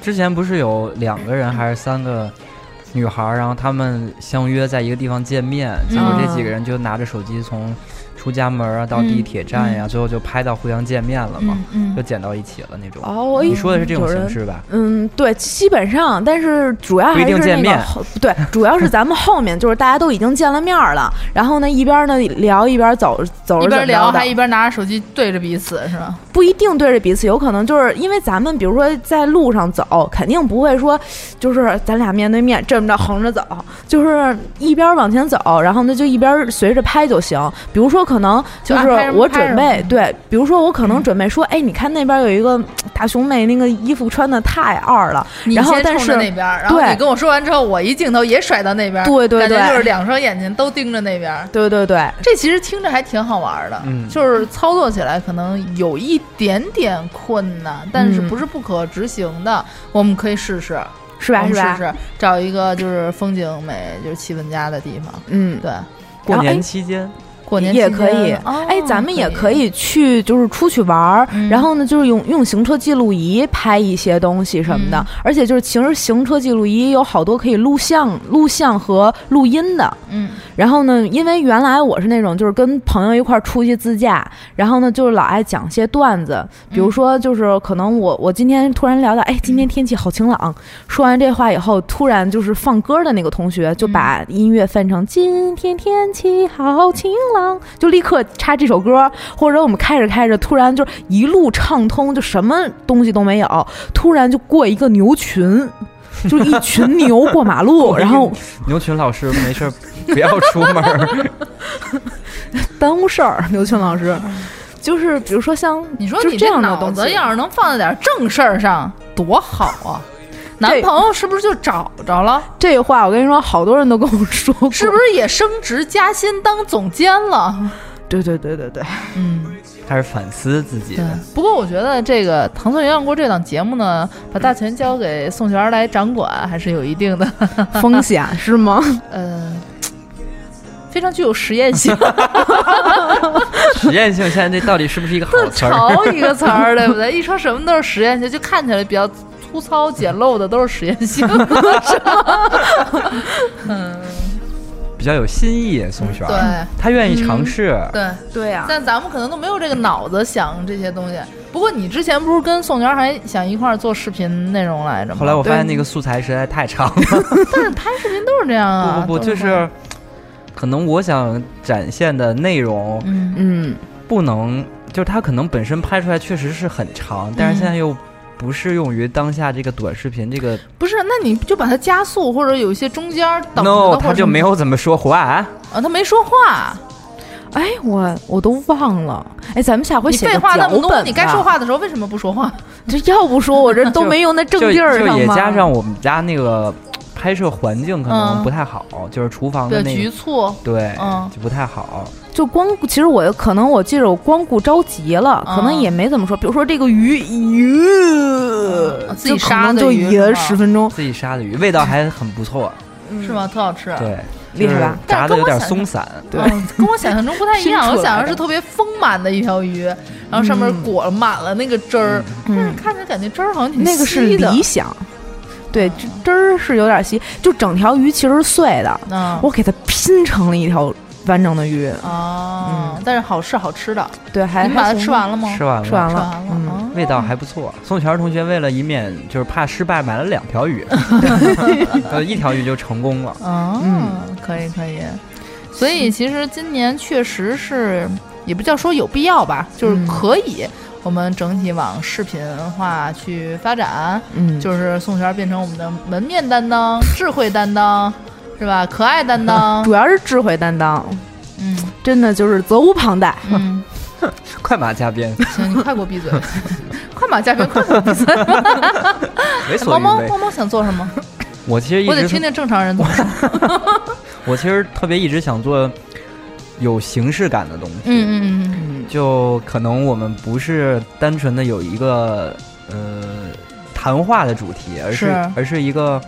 之前不是有两个人还是三个女孩儿，然后他们相约在一个地方见面，结果这几个人就拿着手机从出家门啊到地铁站呀，最后就拍到互相见面了嘛，嗯就捡到一起了那种。哦，你说的是这种形式吧？嗯，对，基本上，但是主要还是那个见面后，对，主要是咱们后面就是大家都已经见了面儿了，然后呢一边呢聊一边走走着一边聊还一边拿着手机对着彼此是吧？不一定对着彼此，有可能就是因为咱们比如说在路上走，肯定不会说就是咱俩面对面这么着横着走，就是一边往前走，然后呢就一边随着拍就行。比如说可能就是我准备对，比如说我可能准备说，哎，你看那边有一个大熊妹，那个衣服穿的太二了。然后但是那边，然后你跟我说完之后，我一镜头也甩到那边，对对对，就是两双眼睛都盯着那边。对对对，这其实听着还挺好玩的，就是操作起来可能有一点点困难，但是不是不可执行的，我们可以试试。是吧？是吧？是找一个就是风景美、就是气氛佳的地方。嗯，对。过年期间。过年也可以，哎，咱们也可以。去，就是出去玩儿，然后呢，就是用用行车记录仪拍一些东西什么的，而且就是其实行车记录仪有好多可以录像、录像和录音的，嗯，然后呢，因为原来我是那种就是跟朋友一块儿出去自驾，然后呢，就是老爱讲些段子，比如说就是可能我我今天突然聊到，哎，今天天气好晴朗，说完这话以后，突然就是放歌的那个同学就把音乐翻成今天天气好晴朗。就立刻插这首歌，或者我们开着开着，突然就一路畅通，就什么东西都没有，突然就过一个牛群，就一群牛过马路，然后牛群老师没事 不要出门，耽误事儿。牛群老师就是比如说像你说你这脑子要是能放在点正事儿上，多好啊！男朋友是不是就找着了？这话我跟你说，好多人都跟我说过，是不是也升职加薪当总监了？对对对对对，嗯，开始反思自己。不过我觉得这个《糖蒜鸳鸯锅》这档节目呢，把大权交给宋璇来掌管，还是有一定的 风险，是吗？呃，非常具有实验性。实验性，现在这到底是不是一个好词儿？潮一个词儿，对不对？一说什么都是实验性，就看起来比较。粗糙简陋的都是实验性，是吗？嗯，比较有新意，宋璇。对，他愿意尝试。对对呀，但咱们可能都没有这个脑子想这些东西。不过你之前不是跟宋璇还想一块儿做视频内容来着吗？后来我发现那个素材实在太长了。但是拍视频都是这样啊。不不不，就是可能我想展现的内容，嗯嗯，不能，就是他可能本身拍出来确实是很长，但是现在又。不适用于当下这个短视频，这个不是，那你就把它加速，或者有一些中间等 no，他就没有怎么说话。啊，他没说话，哎，我我都忘了，哎，咱们下回写废话那么多，你该说话的时候为什么不说话？这要不说我这都没有那正地儿上也加上我们家那个拍摄环境可能不太好，就是厨房的那局促，对，就不太好。就光，其实我可能我记着我光顾着急了，可能也没怎么说。比如说这个鱼，鱼。自己杀的就也十分钟，自己杀的鱼味道还很不错，是吗？特好吃，对，厉害吧？炸的有点松散，对，跟我想象中不太一样。我想象是特别丰满的一条鱼，然后上面裹满了那个汁儿，但是看着感觉汁儿好像挺那个是理想，对，汁儿是有点稀，就整条鱼其实是碎的，我给它拼成了一条。完整的鱼哦，嗯，但是好是好吃的，对，还你把它吃完了吗？吃完了，吃完了，嗯，味道还不错。宋璇同学为了以免就是怕失败，买了两条鱼，呃，一条鱼就成功了。嗯，可以可以。所以其实今年确实是，也不叫说有必要吧，就是可以，我们整体往视频化去发展。嗯，就是宋璇变成我们的门面担当、智慧担当。是吧？可爱担当，主要是智慧担当。嗯，真的就是责无旁贷。嗯，快马加鞭。行，你快给我闭嘴！快马加鞭，快给我闭嘴！猫猫，猫猫想做什么？我其实我得听听正常人怎么说。我其实特别一直想做有形式感的东西。嗯嗯嗯嗯。就可能我们不是单纯的有一个呃谈话的主题，而是而是一个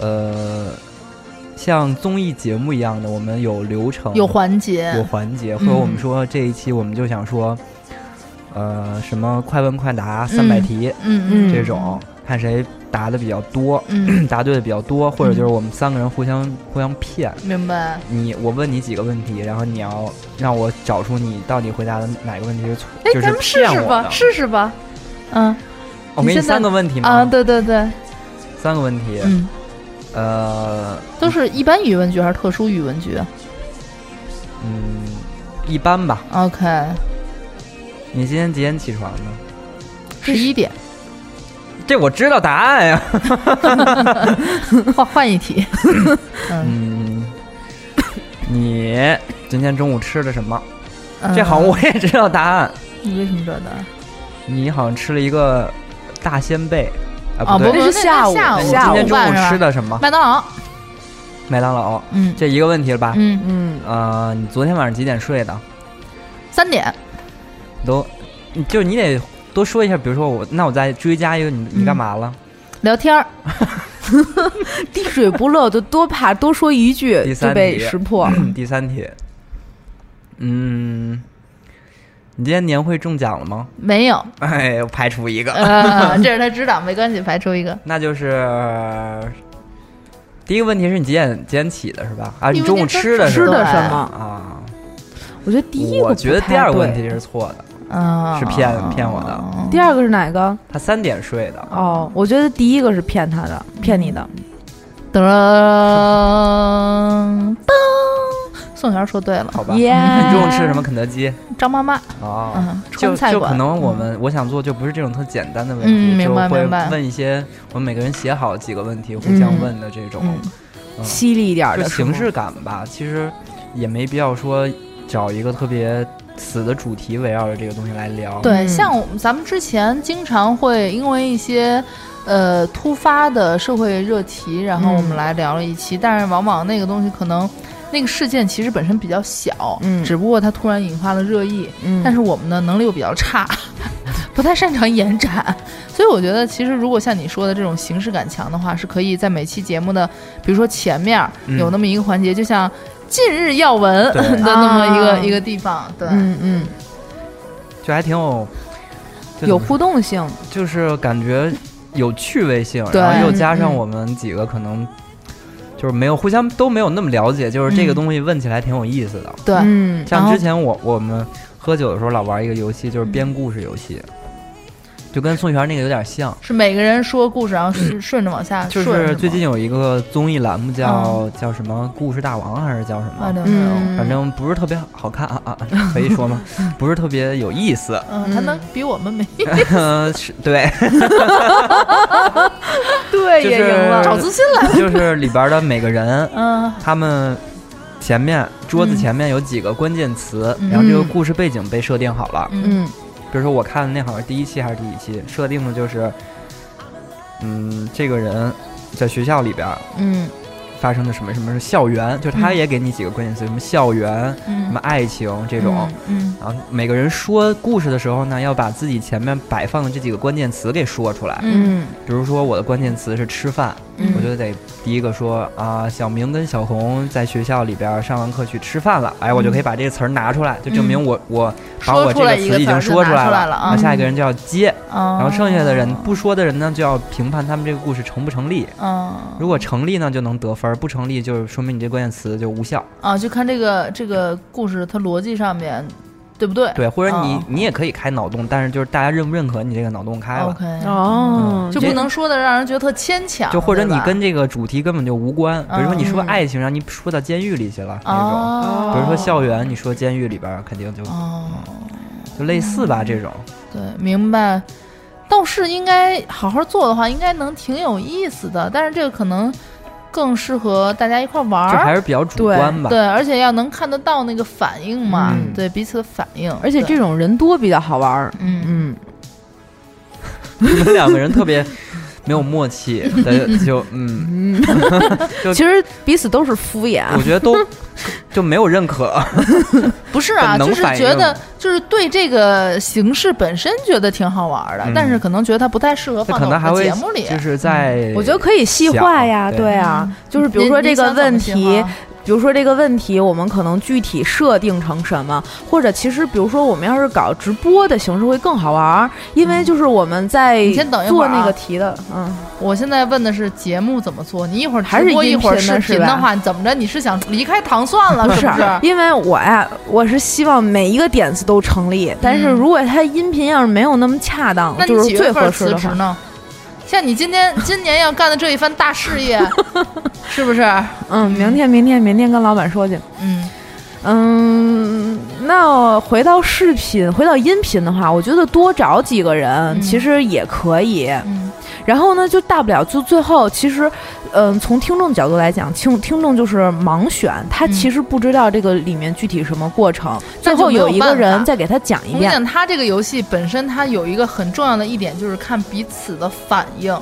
呃。像综艺节目一样的，我们有流程，有环节，有环节。或者我们说这一期，我们就想说，呃，什么快问快答三百题，嗯嗯，这种看谁答的比较多，嗯，答对的比较多，或者就是我们三个人互相互相骗。明白。你我问你几个问题，然后你要让我找出你到底回答的哪个问题是错，哎，咱们试试吧，试试吧。嗯，我给你三个问题吗？啊，对对对，三个问题。嗯。呃，都是一般语文局还是特殊语文局？嗯，一般吧。OK。你今天几点起床呢？十一点。这我知道答案呀。换换一题。嗯。你今天中午吃的什么？这好像我也知道答案。你为什么知道答案？你好像吃了一个大鲜贝啊？哦，不对，不，是下午下午今天中午吃的什么？麦当劳。麦当劳。嗯这一个问题了吧？嗯，嗯，呃，你昨天晚上几点睡的？三点。都，你就你得多说一下，比如说我，那我再追加一个，你你干嘛了？聊天儿，滴水不漏，就多怕多说一句第三就被题识破。第三题，嗯，你今天年会中奖了吗？没有，哎，我排除一个，呃，这是他知道，没关系，排除一个。那就是第一个问题是你几点几点起的是吧？啊，你中午吃的吃是吧的什么？啊？我觉得第一个我觉得第二个问对题是错的，嗯，是骗骗我的。第二个是哪个？他三点睡的，哦，我觉得第一个是骗他的，骗你的。噔噔，宋璇说对了，好吧？耶你中午吃什么？肯德基张妈妈，哦。嗯，就川菜馆。就可能我们我想做就不是这种特简单的问题，嗯明白就会明白问一些我们每个人写好几个问题互相问的这种，犀利一点的形式感吧。其实也没必要说找一个特别死的主题围绕着这个东西来聊。对，嗯。像咱们之前经常会因为一些呃突发的社会热题，然后我们嗯来聊了一期，但是往往那个东西可能那个事件其实本身比较小，嗯。只不过它突然引发了热议，嗯，但是我们的能力又比较差，不太擅长延展，所以我觉得其实如果像你说的这种形式感强的话，是可以在每期节目的，比如说前面嗯有那么一个环节，就像近日要闻 的那么一个、啊。一个地方，对，嗯嗯，就还挺有有互动性。就是感觉有趣味性，然后又加上我们几个可能就是没有互相都没有那么了解，就是这个嗯。东西问起来挺有意思的。对，像之前我我们喝酒的时候老玩一个游戏，就是编故事游戏，就跟宋璇那个有点像。是每个人说故事，然后顺 顺着往下就顺，是最近有有一个综艺栏目叫、叫什么《故事大王》还是叫什么？啊，对嗯反正不是特别好看啊啊，可以说吗？不是特别有意思。嗯，他能比我们没 是对，对，就是也赢了。找自信来了，就是里边的每个人，嗯他们前面桌子前面有几个关键词，嗯然后这个故事背景被设定好了。嗯嗯比如说我看的那好像是第一期还是第几期，设定的就是，嗯，这个人在学校里边嗯发生的什么什么是校园，就他嗯也给你几个关键词，什么校园、什嗯么爱情这种。嗯然后每个人说故事的时候呢，要把自己前面摆放的这几个关键词给说出来。比如说我的关键词是吃饭，嗯。我就得第一个说啊，小明跟小红在学校里边上完课去吃饭了，哎，我就可以把这个词儿拿出来，就证明我我把我这个词已经说出来了啊下一个人就要接，嗯，然后剩下的人不说的人呢，就要评判他们这个故事成不成立。嗯，如果成立呢，就能得分；不成立，就是说明你这关键词就无效。啊，就看这个这个故事它逻辑上面对不对？对，或者你哦你也可以开脑洞，但是就是大家认不认可你这个脑洞开了。，OK，哦，就不能说的让人觉得特牵强，就或者你跟这个主题根本就无关，比如说你说嗯爱情，让你说到监狱里去了那种；哦，比如说校园，你说监狱里边儿肯定就哦，就类似吧这种。对，明白。倒是应该好好做的话，应该能挺有意思的。但是这个可能更适合大家一块儿玩就还儿，是比较主观吧。对，而且要能看得到那个反应嘛，嗯对彼此的反应。而且这，种人多比较好玩儿。嗯嗯，你们两个人特别没有默契的，就嗯，就 其实彼此都是敷衍。我觉得都 就没有认可。不是啊，就是觉得就是对这个形式本身觉得挺好玩的，嗯。但是可能觉得它不太适合放在我们可能还会的节目里。就是在，我觉得可以细化呀，对。对啊嗯，就是比如说这个问，题比如说这个问题，我们可能具体设定成什么，或者其实比如说我们要是搞直播的形式会更好玩儿，因为就是我们在你先等一会做那个题的，嗯，我现在问的是节目怎么做，你一会儿还是直播一会儿视频的话，怎么着？你是想离开糖蒜了？不 是是不是？因为我呀，我是希望每一个点子都成立，但是嗯如果它音频要是没有那么恰当，那就是最合适的？像你今天今年要干的这一番大事业，是不是？嗯，明天明天明天跟老板说去。嗯嗯，那回到视频，回到音频的话，我觉得多找几个人、嗯其实也可以。嗯然后呢，就大不了就最后，其实嗯，从听众角度来讲，听听众就是盲选，他其实不知道这个里面具体什么过程，最后有一个人再给他讲一遍。我讲，他这个游戏本身它有一个很重要的一点，就是看彼此的反应。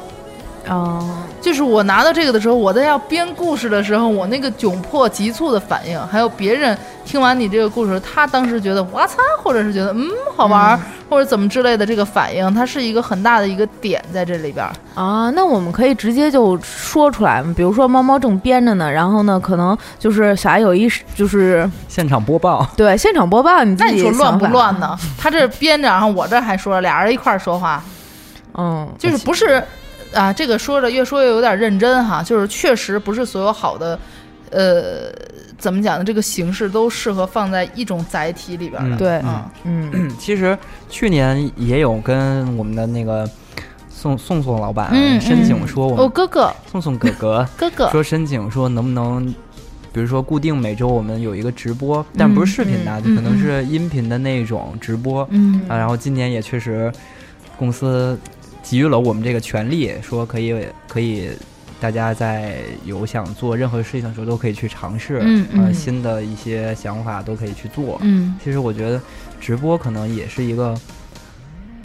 哦，就是我拿到这个的时候，我在要编故事的时候，我那个窘迫、急促的反应，还有别人听完你这个故事，他当时觉得哇擦，或者是觉得嗯好玩，或者怎么之类的这个反应，它是一个很大的一个点在这里边啊。那我们可以直接就说出来比如说猫猫正编着呢，然后呢，可能就是小爱有一就是现场播报，对，现场播报，你自己说乱不乱呢？他这编着，然后我这还说俩人一块说话，嗯，就是不是。啊，这个说着越说越有点认真哈，就是确实不是所有好的，呃，怎么讲呢？这个形式都适合放在一种载体里边的。对，嗯嗯。其实去年也有跟我们的那个宋宋宋老板申请说，我哦哥哥，宋宋哥哥 哥哥说申请说能不能，比如说固定每周我们有一个直播，但不是视频的，就可能是音频的那种直播。嗯啊，然后今年也确实公司。给予了我们这个权利，说可以可以，大家在有想做任何事情的时候都可以去尝试，嗯嗯，新的一些想法都可以去做，嗯，其实我觉得直播可能也是一个，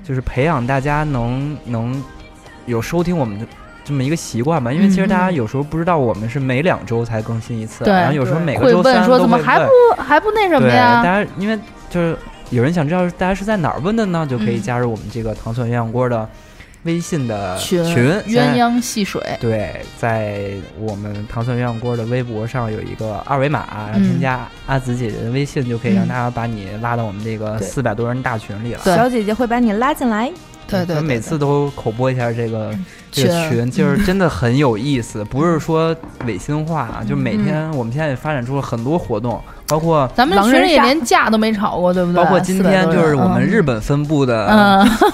就是培养大家能能有收听我们的这么一个习惯吧，因为其实大家有时候不知道我们是每两周才更新一次，然后有时候每个周三说怎么还不还不那什么呀？大家因为就是有人想知道大家是在哪儿问的呢，就可以加入我们这个糖蒜鸳鸯锅的。微信的群群鸳鸯戏水，对，在我们糖蒜鸳鸯锅的微博上有一个二维码，然后添加阿紫姐姐的微信，就可以让大家把你拉到我们这个四百多人大群里了。小姐姐会把你拉进来。对对，每次都口播一下这个这个群，就是真的很有意思，不是说违心话啊，就每天我们现在也发展出了很多活动。包括咱们其实也连架都没吵过，对不对？包括今天就是我们日本分部的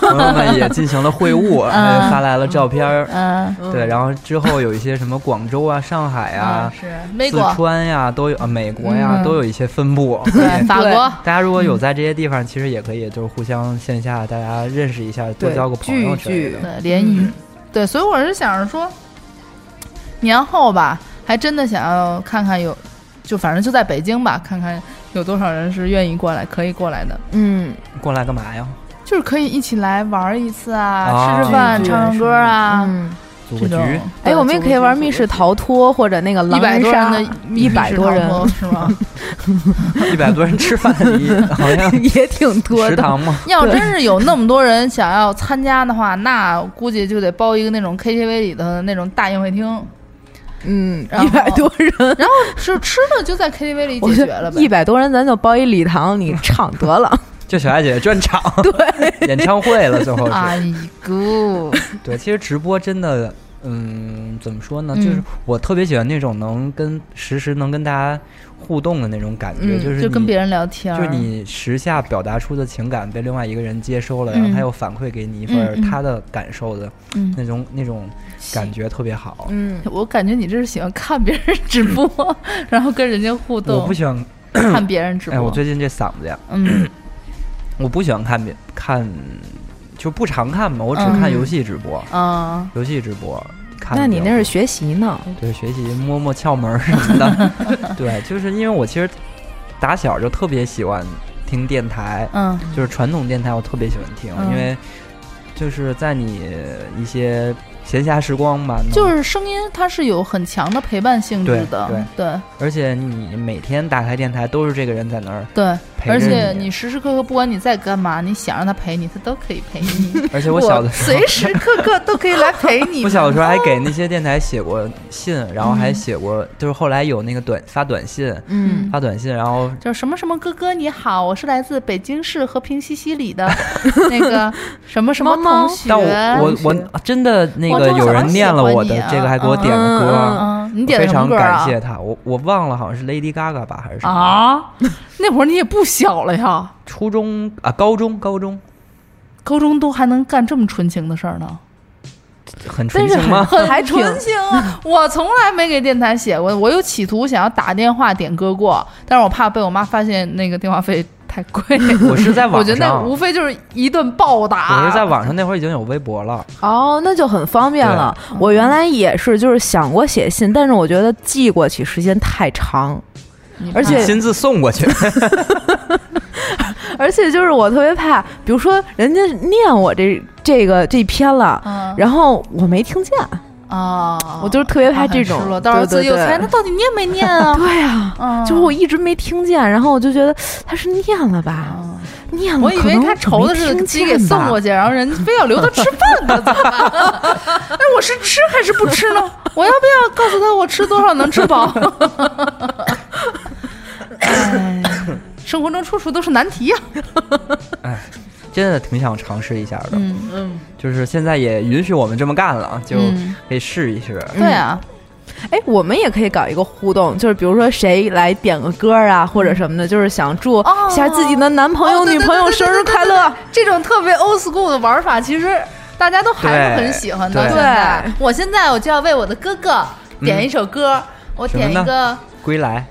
朋友们也进行了会晤，发来了照片儿。嗯，对，然后之后有一些什么广州啊、上海啊、四川呀都有，啊美国呀都有一些分部。对，法国。大家如果有在这些地方，其实也可以就是互相线下大家认识一下，多交个朋友之类的。对，联谊。对，所以我是想着说，年后吧，还真的想要看看有。就反正就在北京吧，看看有多少人是愿意过来，可以过来的。嗯，过来干嘛呀？就是可以一起来玩一次啊，吃吃饭，唱唱歌啊，组个局。哎，我们也可以玩密室逃脱或者那个狼人杀的，一百多人是吗？一百多人吃饭好像 也挺多的。食堂吗？要真是有那么多人想要参加的话，那估计就得包一个那种 KTV 里的那种大宴会厅。嗯，一百多人，然后是吃的就在 KTV 里解决了呗。一百多人，咱就包一礼堂，你唱得了。就小艾姐姐专场，对，演唱会了，最后是。哎呦，对，其实直播真的，嗯，怎么说呢？就是我特别喜欢那种能跟实时能跟大家互动的那种感觉，就是就跟别人聊天，就是你时下表达出的情感被另外一个人接收了，然后他又反馈给你一份他的感受的那种那种。感觉特别好，嗯，我感觉你这是喜欢看别人直播，然后跟人家互动。我不喜欢 看别人直播。哎，我最近这嗓子呀，嗯，我不喜欢看别看，就不常看嘛，我只看游戏直播，嗯，游戏直播看。那你那是学习呢？对，学习摸摸窍门什么的。对，就是因为我其实打小就特别喜欢听电台，嗯，就是传统电台，我特别喜欢听，因为就是在你一些。闲暇时光吧，就是声音，它是有很强的陪伴性质的，对对。而且你每天打开电台，都是这个人在那儿，对。而且你时时刻刻，不管你在干嘛，你想让他陪你，他都可以陪你。而且我小的时候，随时刻刻都可以来陪 你。我小的时候还给那些电台写过信，然后还写过，就是后来有那个短发短信，嗯，发短信，然后就什么什么哥哥你好，我是来自北京市和平西西里的那个 什么什么同学。但我我我真的那个有人念了我的这个，还给我点个歌，你点非常感谢他。我我忘了，好像是 Lady Gaga 吧，还是什么啊？那会儿你也不小了呀，初中啊，高中，高中，高中都还能干这么纯情的事儿呢，很纯情吗？很纯情啊！我从来没给电台写过，我有企图想要打电话点歌过，但是我怕被我妈发现那个电话费太贵。我是在 网上，我觉得那无非就是一顿暴打。我是在网上那会儿已经有微博了。哦，那就很方便了。我原来也是，就是想过写信，但是我觉得寄过去时间太长，而且亲自送过去。而且就是我特别怕，比如说人家念我这这个这篇了，然后我没听见。啊，我就是特别怕这种，到时候自己有猜，那到底念没念啊？对呀，就是我一直没听见，然后我就觉得他是念了吧，念了。我以为他愁的是鸡给送过去，然后人非要留他吃饭呢，怎么办？哎，我是吃还是不吃呢？我要不要告诉他我吃多少能吃饱？哎，生活中处处都是难题呀。哎。真的挺想尝试一下的，嗯。嗯，就是现在也允许我们这么干了，就可以试一试。对啊，哎，我们也可以搞一个互动，就是比如说谁来点个歌啊，或者什么的，就是想祝下自己的男朋友、女朋友生日快乐，这种特别 old school 的玩法，其实大家都还是很喜欢的。对，我现在我就要为我的哥哥点一首歌，我点一个《归来》。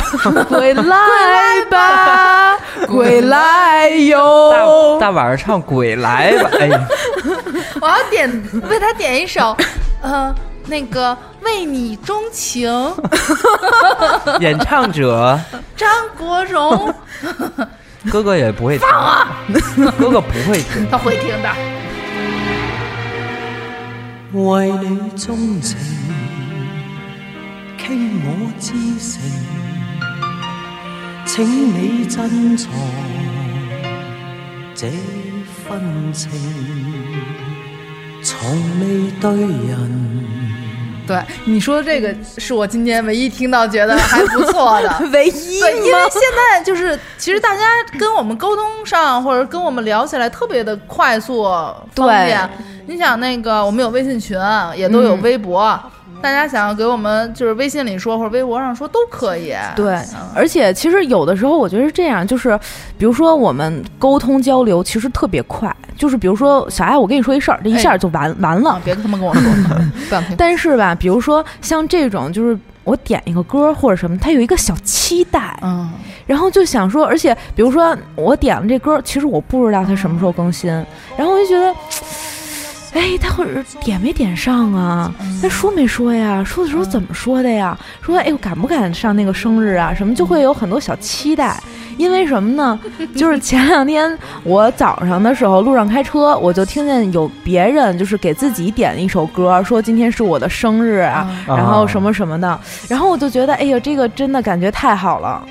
归来吧，归来哟！大晚上唱《归来吧》，哎呀！我要点为他点一首，呃，那个为你钟情。演唱者张国荣。哥哥也不会听啊，哥哥不会听，他会听的。为你钟情，倾我至诚。请你珍藏这份情，从未对人。对你说的这个是我今天唯一听到觉得还不错的，唯一。对，因为现在就是其实大家跟我们沟通上或者跟我们聊起来特别的快速方便。你想那个我们有微信群，也都有微博。大家想要给我们就是微信里说或者微博上说都可以。对，而且其实有的时候我觉得是这样，就是比如说我们沟通交流其实特别快，就是比如说小爱，我跟你说一事儿，这一下就完完了，别他妈 跟我说。但是吧，比如说像这种，就是我点一个歌或者什么，它有一个小期待，嗯，然后就想说，而且比如说我点了这歌，其实我不知道它什么时候更新，然后我就觉得。哎，他会点没点上啊？他说没说呀？说的时候怎么说的呀？说哎，我敢不敢上那个生日啊？什么就会有很多小期待，因为什么呢？就是前两天我早上的时候路上开车，我就听见有别人就是给自己点了一首歌，说今天是我的生日啊，然后什么什么的，然后我就觉得哎呀，这个真的感觉太好了。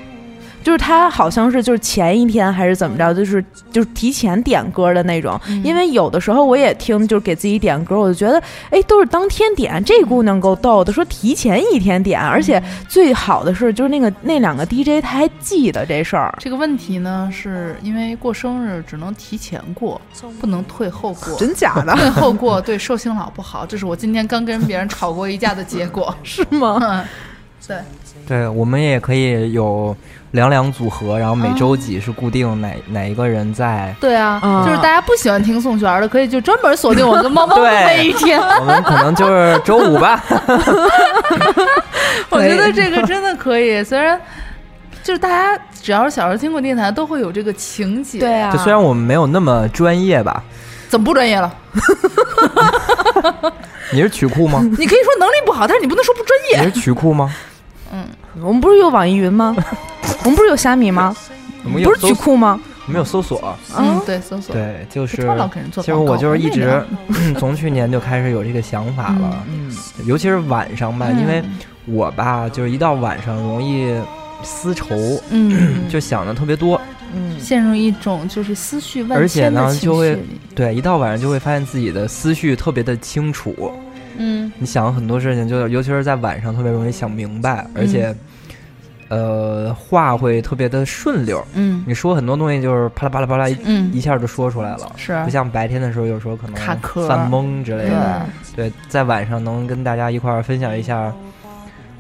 就是他好像是就是前一天还是怎么着，就是就是提前点歌的那种。因为有的时候我也听，就是给自己点歌，我就觉得哎，都是当天点。这姑娘够逗的，说提前一天点，而且最好的是就是那个那两个 DJ 他还记得这事儿。这个问题呢，是因为过生日只能提前过，不能退后过。真假的？退后过 对寿星老不好，这是我今天刚跟别人吵过一架的结果，是吗？对，对，我们也可以有。两两组合，然后每周几是固定哪哪一个人在？对啊，就是大家不喜欢听宋璇的，可以就专门锁定我跟猫猫的那一天。我们可能就是周五吧。我觉得这个真的可以，虽然就是大家只要是小时候听过电台，都会有这个情节。对啊，就虽然我们没有那么专业吧，怎么不专业了？你是曲库吗？你可以说能力不好，但是你不能说不专业。你是曲库吗？嗯，我们不是有网易云吗？我们不是有虾米吗？我们不是曲库吗？没有搜索。嗯，对，搜索。对，就是。其实我就是一直 从去年就开始有这个想法了。嗯。尤其是晚上吧，因为我吧，就是一到晚上容易思愁，嗯，就想的特别多，嗯，陷入一种就是思绪万而且呢，就会对一到晚上就会发现自己的思绪特别的清楚。嗯。你想很多事情，就尤其是在晚上特别容易想明白，而且。呃，话会特别的顺溜，嗯，你说很多东西就是啪啦啪啦啪啦，嗯，一下就说出来了，是不像白天的时候，有时候可能卡壳、犯懵之类的。对，在晚上能跟大家一块儿分享一下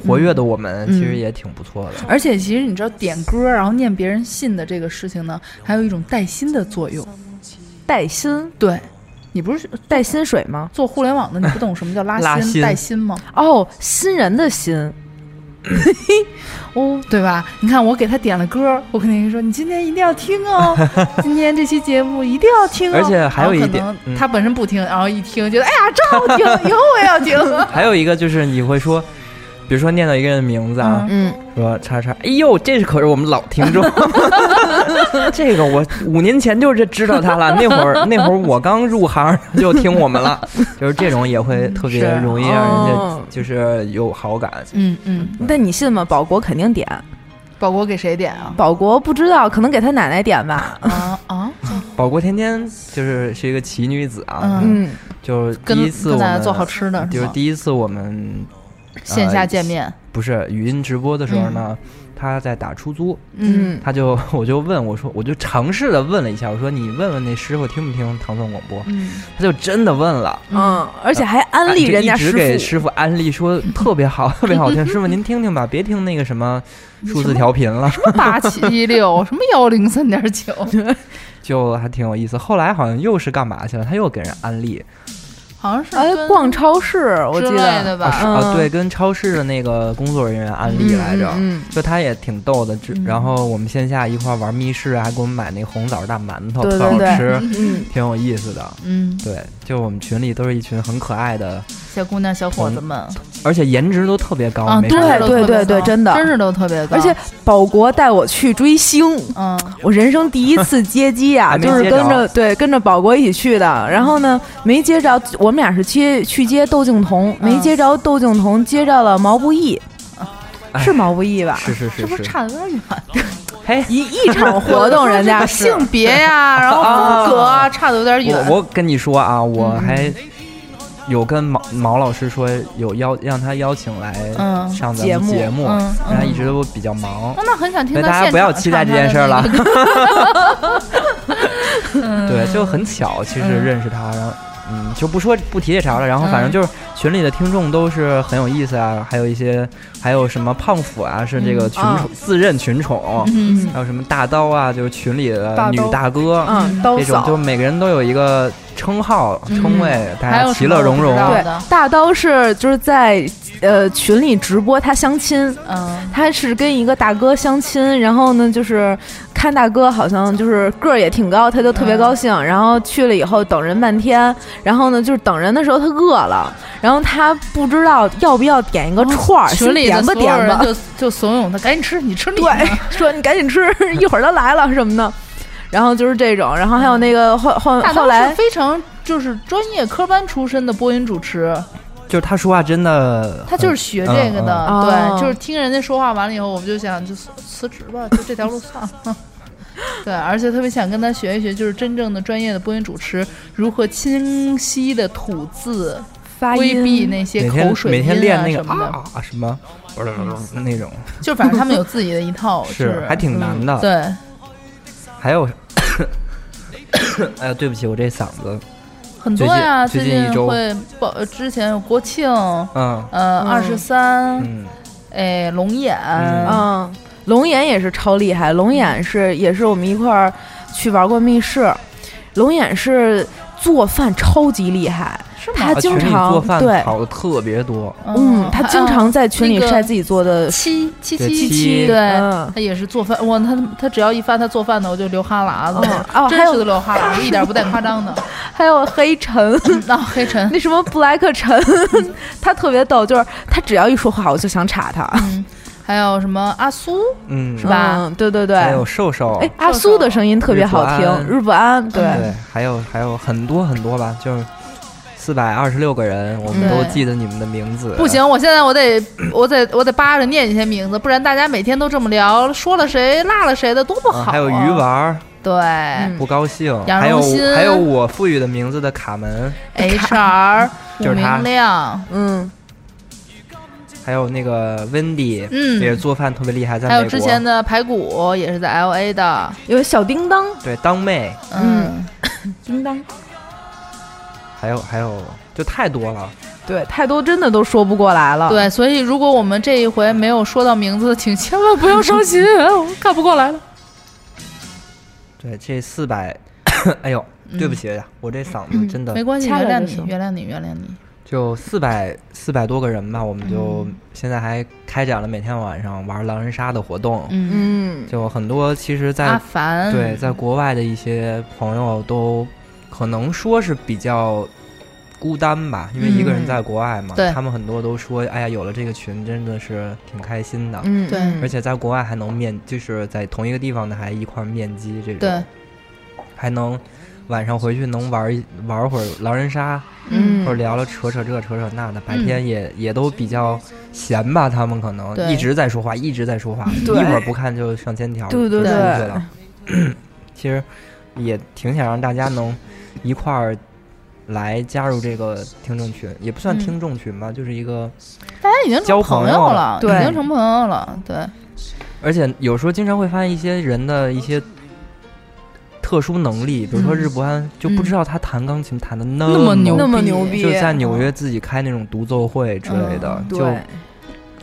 活跃的我们，其实也挺不错的。而且，其实你知道点歌然后念别人信的这个事情呢，还有一种带薪的作用。带薪？对，你不是带薪水吗？做互联网的，你不懂什么叫拉新带薪吗？哦，新人的薪。哦，对吧？你看我给他点了歌，我肯定说你今天一定要听哦，今天这期节目一定要听哦。而且还有一点可能嗯他本身不听，然后一听觉得哎呀真好听，以后 我也要听。还有一个就是你会说，比如说念到一个人的名字啊，嗯，说叉叉，哎呦，这是可是我们老听众，这个我五年前就这知道他了，那会儿那会儿我刚入行就听我们了，就是这种也会特别容易让人哦。家就是有好感。嗯嗯，但你信吗？保国肯定点，保国给谁点啊？保国不知道，可能给他奶奶点吧。啊啊，保国天天就是是一个奇女子啊，嗯，就是第一次我们做好吃的就是第一次我们线下呃见面，不是语音直播的时候呢，他在打出租，嗯他就我就问我说，我就尝试的问了一下，我说你问问那师傅听不听唐宋广播，嗯他就真的问了，嗯，而且还安利人家师傅。给师傅安利说 特别好，特别好听，师傅您听听吧，别听那个什么数字调频了，什么八七六什么幺零三点九，就还挺有意思。后来好像又是干嘛去了，他又给人安利，好像是哎，逛超市，我记得。的吧。啊是嗯。啊，对，跟超市的那个工作人员安利来着，嗯就他也挺逗的。然后我们线下一块玩密室，还给我们买那红枣大馒头，对特好吃，嗯。挺有意思的。嗯，对，就我们群里都是一群很可爱的，小姑娘小伙子们。而且颜值都特别高，啊，对对对对对真的。真是都特别高，而且保国带我去追星，嗯，我人生第一次接机啊，就是跟着对跟着保国一起去的。然后呢，没接着，我们俩是接去接窦靖童，没接着窦靖童，接着了毛不易，哎是毛不易吧？是是是是，不是差的有点远？嘿，一一场活动，人家性别呀，然后风格啊，差的有点远。我我跟你说啊，我嗯。还有跟毛毛老师说有邀让他邀请来嗯上咱们节目，嗯但他嗯一直都比较忙。哦，那很想听所以大家不要期待这件事儿了。对，就很巧，其实认识他，然后嗯，就不说不提这茬了。然后反正嗯。就是群里的听众都是很有意思啊，还有一些还有什么胖虎啊，是这个群啊宠自认群宠，嗯。还有什么大刀啊，就是群里的女大哥，嗯，这种就。每个人都有一个称号嗯称谓，大还家其乐融融。对的，大刀是就是在呃群里直播他相亲，嗯他是跟一个大哥相亲，然后呢，就是看大哥好像就是个儿也挺高，他就特别高兴。然后去了以后等人半天，然后呢，就是等人的时候他饿了，然后他不知道要不要点一个串儿，群里的先点吧所有人点吧。就就怂恿他赶紧吃，你吃你。对，说你赶紧吃，一会儿他来了什么的。然后就是这种，然后还有那个后后后来是非常就是专业科班出身的播音主持，就是他说话真的，他就是学这个的，对，哦。就是听人家说话完了以后，我们就想就辞辞职吧，就这条路算了。对，而且特别想跟他学一学，就是真正的专业的播音主持如何清晰的吐字，发规避那些口水音每天练那个什么的，啊什么？那种，就反正他们有自己的一套，是还挺难的。对，还有，哎呀，对不起，我这嗓子，很多呀，最最近一周会报，呃之前有国庆，嗯。呃，二十三，嗯，哎，龙眼，嗯。嗯，龙眼也是超厉害，龙眼是也是我们一块儿去玩过密室，龙眼是做饭超级厉害，是吗？他经常做饭对好的特别多，嗯，他经常在群里晒自己做的七七七七对，嗯他也是做饭，哇，他他只要一发他做饭的，我就流哈喇子，哦，真是的流哈喇子，一点不带夸张的。还有黑晨，那黑晨，那什么布莱克晨，他特别逗，就是他只要一说话，我就想插他，嗯，还有什么阿苏，嗯，是吧嗯对对对，还有瘦瘦，哎，阿苏的声音特别好听，日不安，对，还有还有很多很多吧，就是四百二十六个人，我们都记得你们的名字。不行，我现在我得 我得我得扒着念一些名字，不然大家每天都这么聊，说了谁落了谁的，多不好、啊。啊还有鱼丸儿，对、不高兴，杨还有荣新。还有我赋予的名字的卡门，HR 吴 就是他。明亮，嗯，还有那个 Wendy，嗯。也是做饭特别厉害，在还有。之前的排骨也是在 LA 的，有小叮当，对当妹，嗯，叮当，还有还有就太多了。对，太多真的都说不过来了，对，所以如果我们这一回没有说到名字，请千万不要伤心，我看不过来了。对，这四百，哎呦，对不起呀，我这嗓子真的嗯没关系，原谅你，原谅你，原谅你。就四百四百多个人吧，我们就现在还开展了每天晚上玩狼人杀的活动。嗯嗯，就很多其实，在对在国外的一些朋友都可能说是比较孤单吧，因为一个人在国外嘛，对。他们很多都说，哎呀，有了这个群真的是挺开心的。嗯，对。而且在国外还能面，就是在同一个地方的还一块儿面基这种，对，还能晚上回去能玩一玩会儿狼人杀，嗯。或者聊聊扯扯这扯扯那的，白天也、也都比较闲吧，他们可能一直在说话，一直在说话，一会儿不看就上千条，对对就出对。去了。其实也挺想让大家能一块儿来加入这个听众群，也不算嗯听众群吧，就是一个，大家已经交成朋朋友了已经成朋友了，对，而且有时候经常会发现一些人的一些。特殊能力，比如说嗯。日不安，就不知道他弹钢琴弹的那那么牛那么逼牛逼，就在纽约自己开那种独奏会之类的，嗯就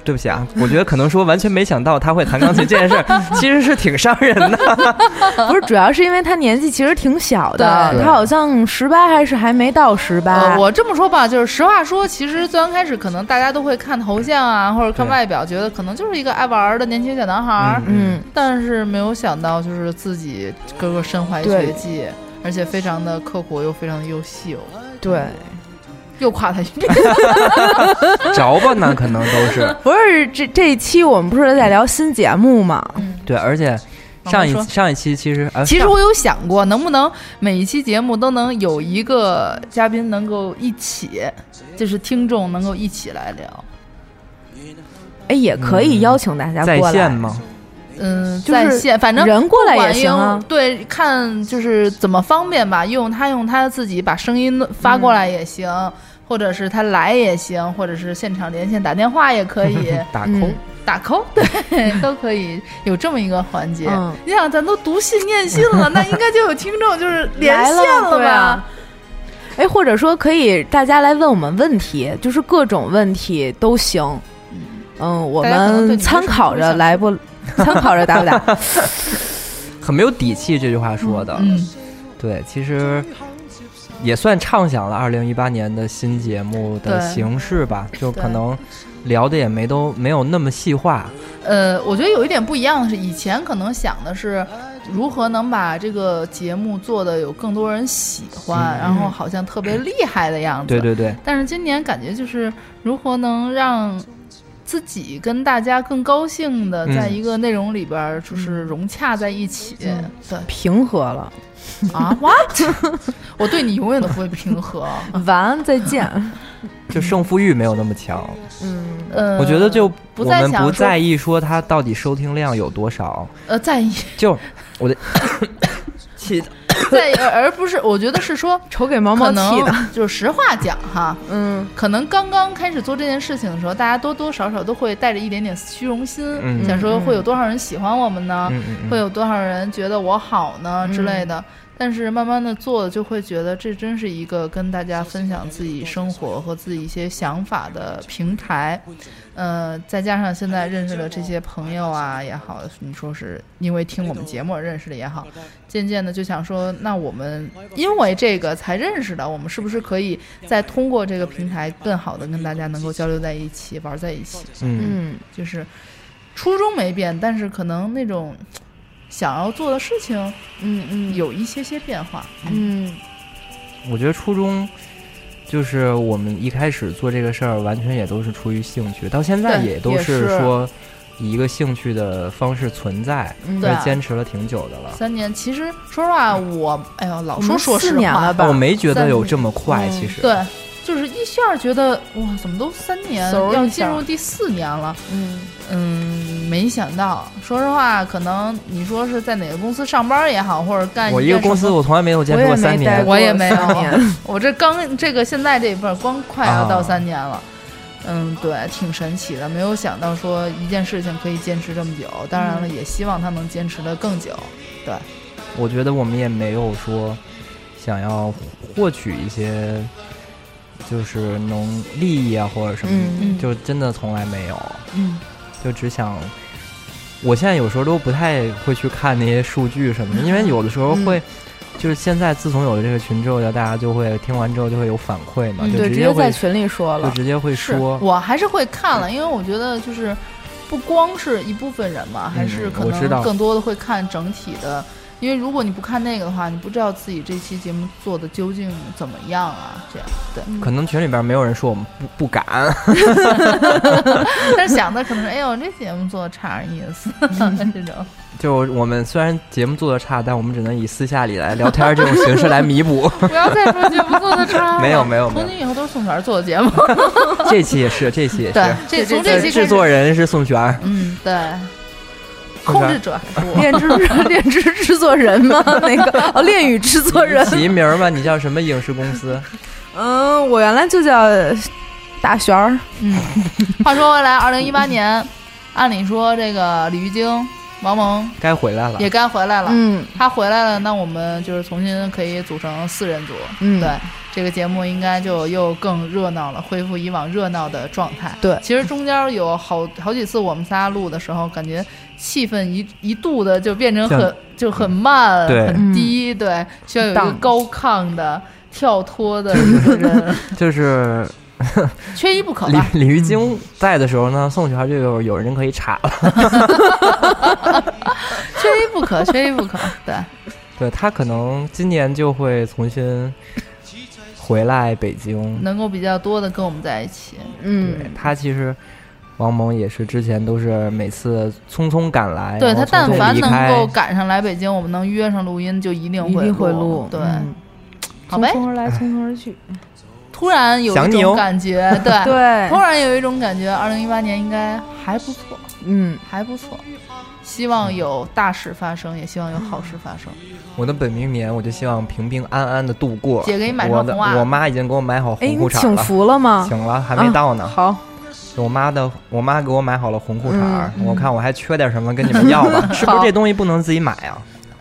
对，不起啊，我觉得可能说完全没想到他会弹钢琴这件事儿，其实是挺伤人的。不是，主要是因为他年纪其实挺小的，他好像十八还是还没到十八。呃，。我这么说吧，就是实话说，其实最刚开始可能大家都会看头像啊，或者看外表，觉得可能就是一个爱玩儿的年轻小男孩儿，嗯，但是没有想到就是自己哥哥身怀绝技，而且非常的刻苦又非常的优秀，对，又夸他一遍。着吧那可能都是 不是这这一期我们不是在聊新节目吗？对，而且上一说上一期其实呃，其实我有想过，能不能每一期节目都能有一个嘉宾能够一起，就是听众能够一起来聊。哎，也可以邀请大家在过来线吗？嗯，在线，反正人过来也行啊。对，看就是怎么方便吧，用他用他自己把声音发过来也行，或者是他来也行，或者是现场连线打电话也可以 打嗯 call，打 call，对，都可以有这么一个环节。嗯你想，咱都读信念信了，那应该就有听众就是 连来线吧？了对啊哎，或者说可以大家来问我们问题，就是各种问题都行。嗯，我们参考着来不，参考着打不打？很没有底气这句话说的。嗯，对，其实也算畅想了二零一八年的新节目的形式吧，就可能聊的也没都没有那么细化。呃，我觉得有一点不一样的是，以前可能想的是如何能把这个节目做的有更多人喜欢，嗯然后好像特别厉害的样子。对对对，但是今年感觉就是如何能让自己跟大家更高兴的嗯在一个内容里边儿就是融洽在一起。对平和了，啊，what？我对你永远都不会平和。晚安再见。就胜负欲没有那么强。嗯，呃，我觉得就不我们不在意说它到底收听量有多少，呃在意就我的 气的 在，而而不是我觉得是说愁给毛毛可气的。能就是实话讲哈，嗯，可能刚刚开始做这件事情的时候，大家多多少少都会带着一点点虚荣心，嗯想说会有多少人喜欢我们呢？会有多少人觉得我好呢、之类的。但是慢慢的做，就会觉得这真是一个跟大家分享自己生活和自己一些想法的平台。呃，再加上现在认识的这些朋友啊也好，你说是因为听我们节目而认识的也好，渐渐的就想说，那我们因为这个才认识的，我们是不是可以再通过这个平台更好的跟大家能够交流在一起，玩在一起？嗯，嗯，就是初衷没变，但是可能那种想要做的事情，嗯嗯有一些些变化。嗯我觉得初衷就是我们一开始做这个事儿，完全也都是出于兴趣，到现在也都是说以一个兴趣的方式存在，嗯对坚持了挺久的了。三年，其实说实话，我哎呦，老说说实话，年吧我没觉得有这么快，嗯其实。对，就是一下觉得哇，怎么都三年，要进入第四年了。嗯嗯，没想到，说实话，可能你说是在哪个公司上班也好，或者干我一个公司，我从来没有坚持过三年。我也没有 我这刚这个现在这一份光快要到啊三年了。嗯，对，挺神奇的，没有想到说一件事情可以坚持这么久。当然了，嗯也希望他能坚持的更久。对，我觉得我们也没有说想要获取一些就是能利益啊或者什么，嗯嗯就真的从来没有，嗯就只想。我现在有时候都不太会去看那些数据什么的，因为有的时候会就是现在自从有了这个群之后，大家就会听完之后就会有反馈嘛，就对，直接在群里说了，就直接会说。我还是会看了，因为我觉得就是不光是一部分人嘛，还是可能更多的会看整体的。因为如果你不看那个的话，你不知道自己这期节目做的究竟怎么样啊？这样对，可能群里边没有人说我们不不敢，但是想的可能是，哎呦，这节目做的差点意思，这种。就我们虽然节目做的差，但我们只能以私下里来聊天这种形式来弥补。不要再说节目做的差。没有没有，从今以后都是宋璇做的节目。这期也是，这期也是。对，这从这期制作人是宋璇。嗯，对。控制者还是我？炼制炼制制作人吗？那个哦，炼狱制作人。起名吧，你叫什么影视公司？嗯，我原来就叫大璇儿。嗯，话说回来，二零一八年，按理说这个李玉晶。王蒙该回来了，也该回来了。嗯，他回来了，那我们就是重新可以组成四人组。嗯，对，这个节目应该就又更热闹了，恢复以往热闹的状态。对，其实中间有好好几次我们仨录的时候，感觉气氛一一度的就变成很就很慢、很低。对，需要有一个高亢的、跳脱的一个人。就是。缺一不可。李李玉京在的时候呢，宋璇就有有人可以插了。缺一不可，缺一不可。对，对他可能今年就会重新回来北京，能够比较多的跟我们在一起。嗯，他其实王蒙也是之前都是每次匆匆赶来，对他但凡能够赶上来北京，我们能约上录音就一定会会录。对，好呗，匆匆而来，匆匆而去。突然有一种感觉，对。对，突然有一种感觉，二零一八年应该还不错，嗯，还不错。希望有大事发生，也希望有好事发生。我的本命年，我就希望平平安安的度过。姐给你买双红袜，我妈已经给我买好红裤衩了。请福了吗？请了，还没到呢。好，我妈的，我妈给我买好了红裤衩，我看我还缺点什么，跟你们要吧。是不是这东西不能自己买啊？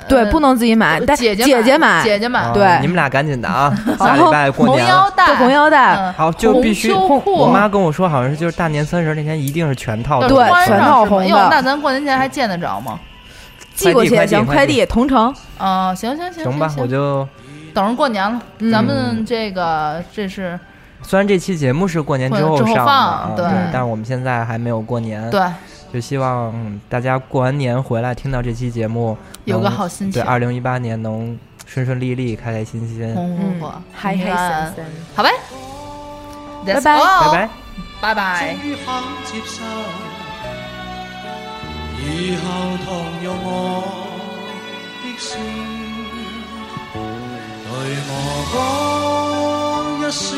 对，不能自己买，姐姐姐姐买，姐姐买。对，你们俩赶紧的啊！下礼拜过年，红腰带，红腰带，好，就必须。我妈跟我说，好像是就是大年三十那天一定是全套的，对，全套红的。那咱过年前还见得着吗？寄过去也行，快递同城。啊，行行行，行吧，我就等着过年了。咱们这个这是，虽然这期节目是过年之后上的，对，但是我们现在还没有过年，对。就希望大家过完年回来听到这期节目，有个好心情。对，二零一八年能顺顺利利、开开心心、红火火、嗨嗨森森。好呗，拜拜拜拜拜拜。以后同用我的声，对我讲一声。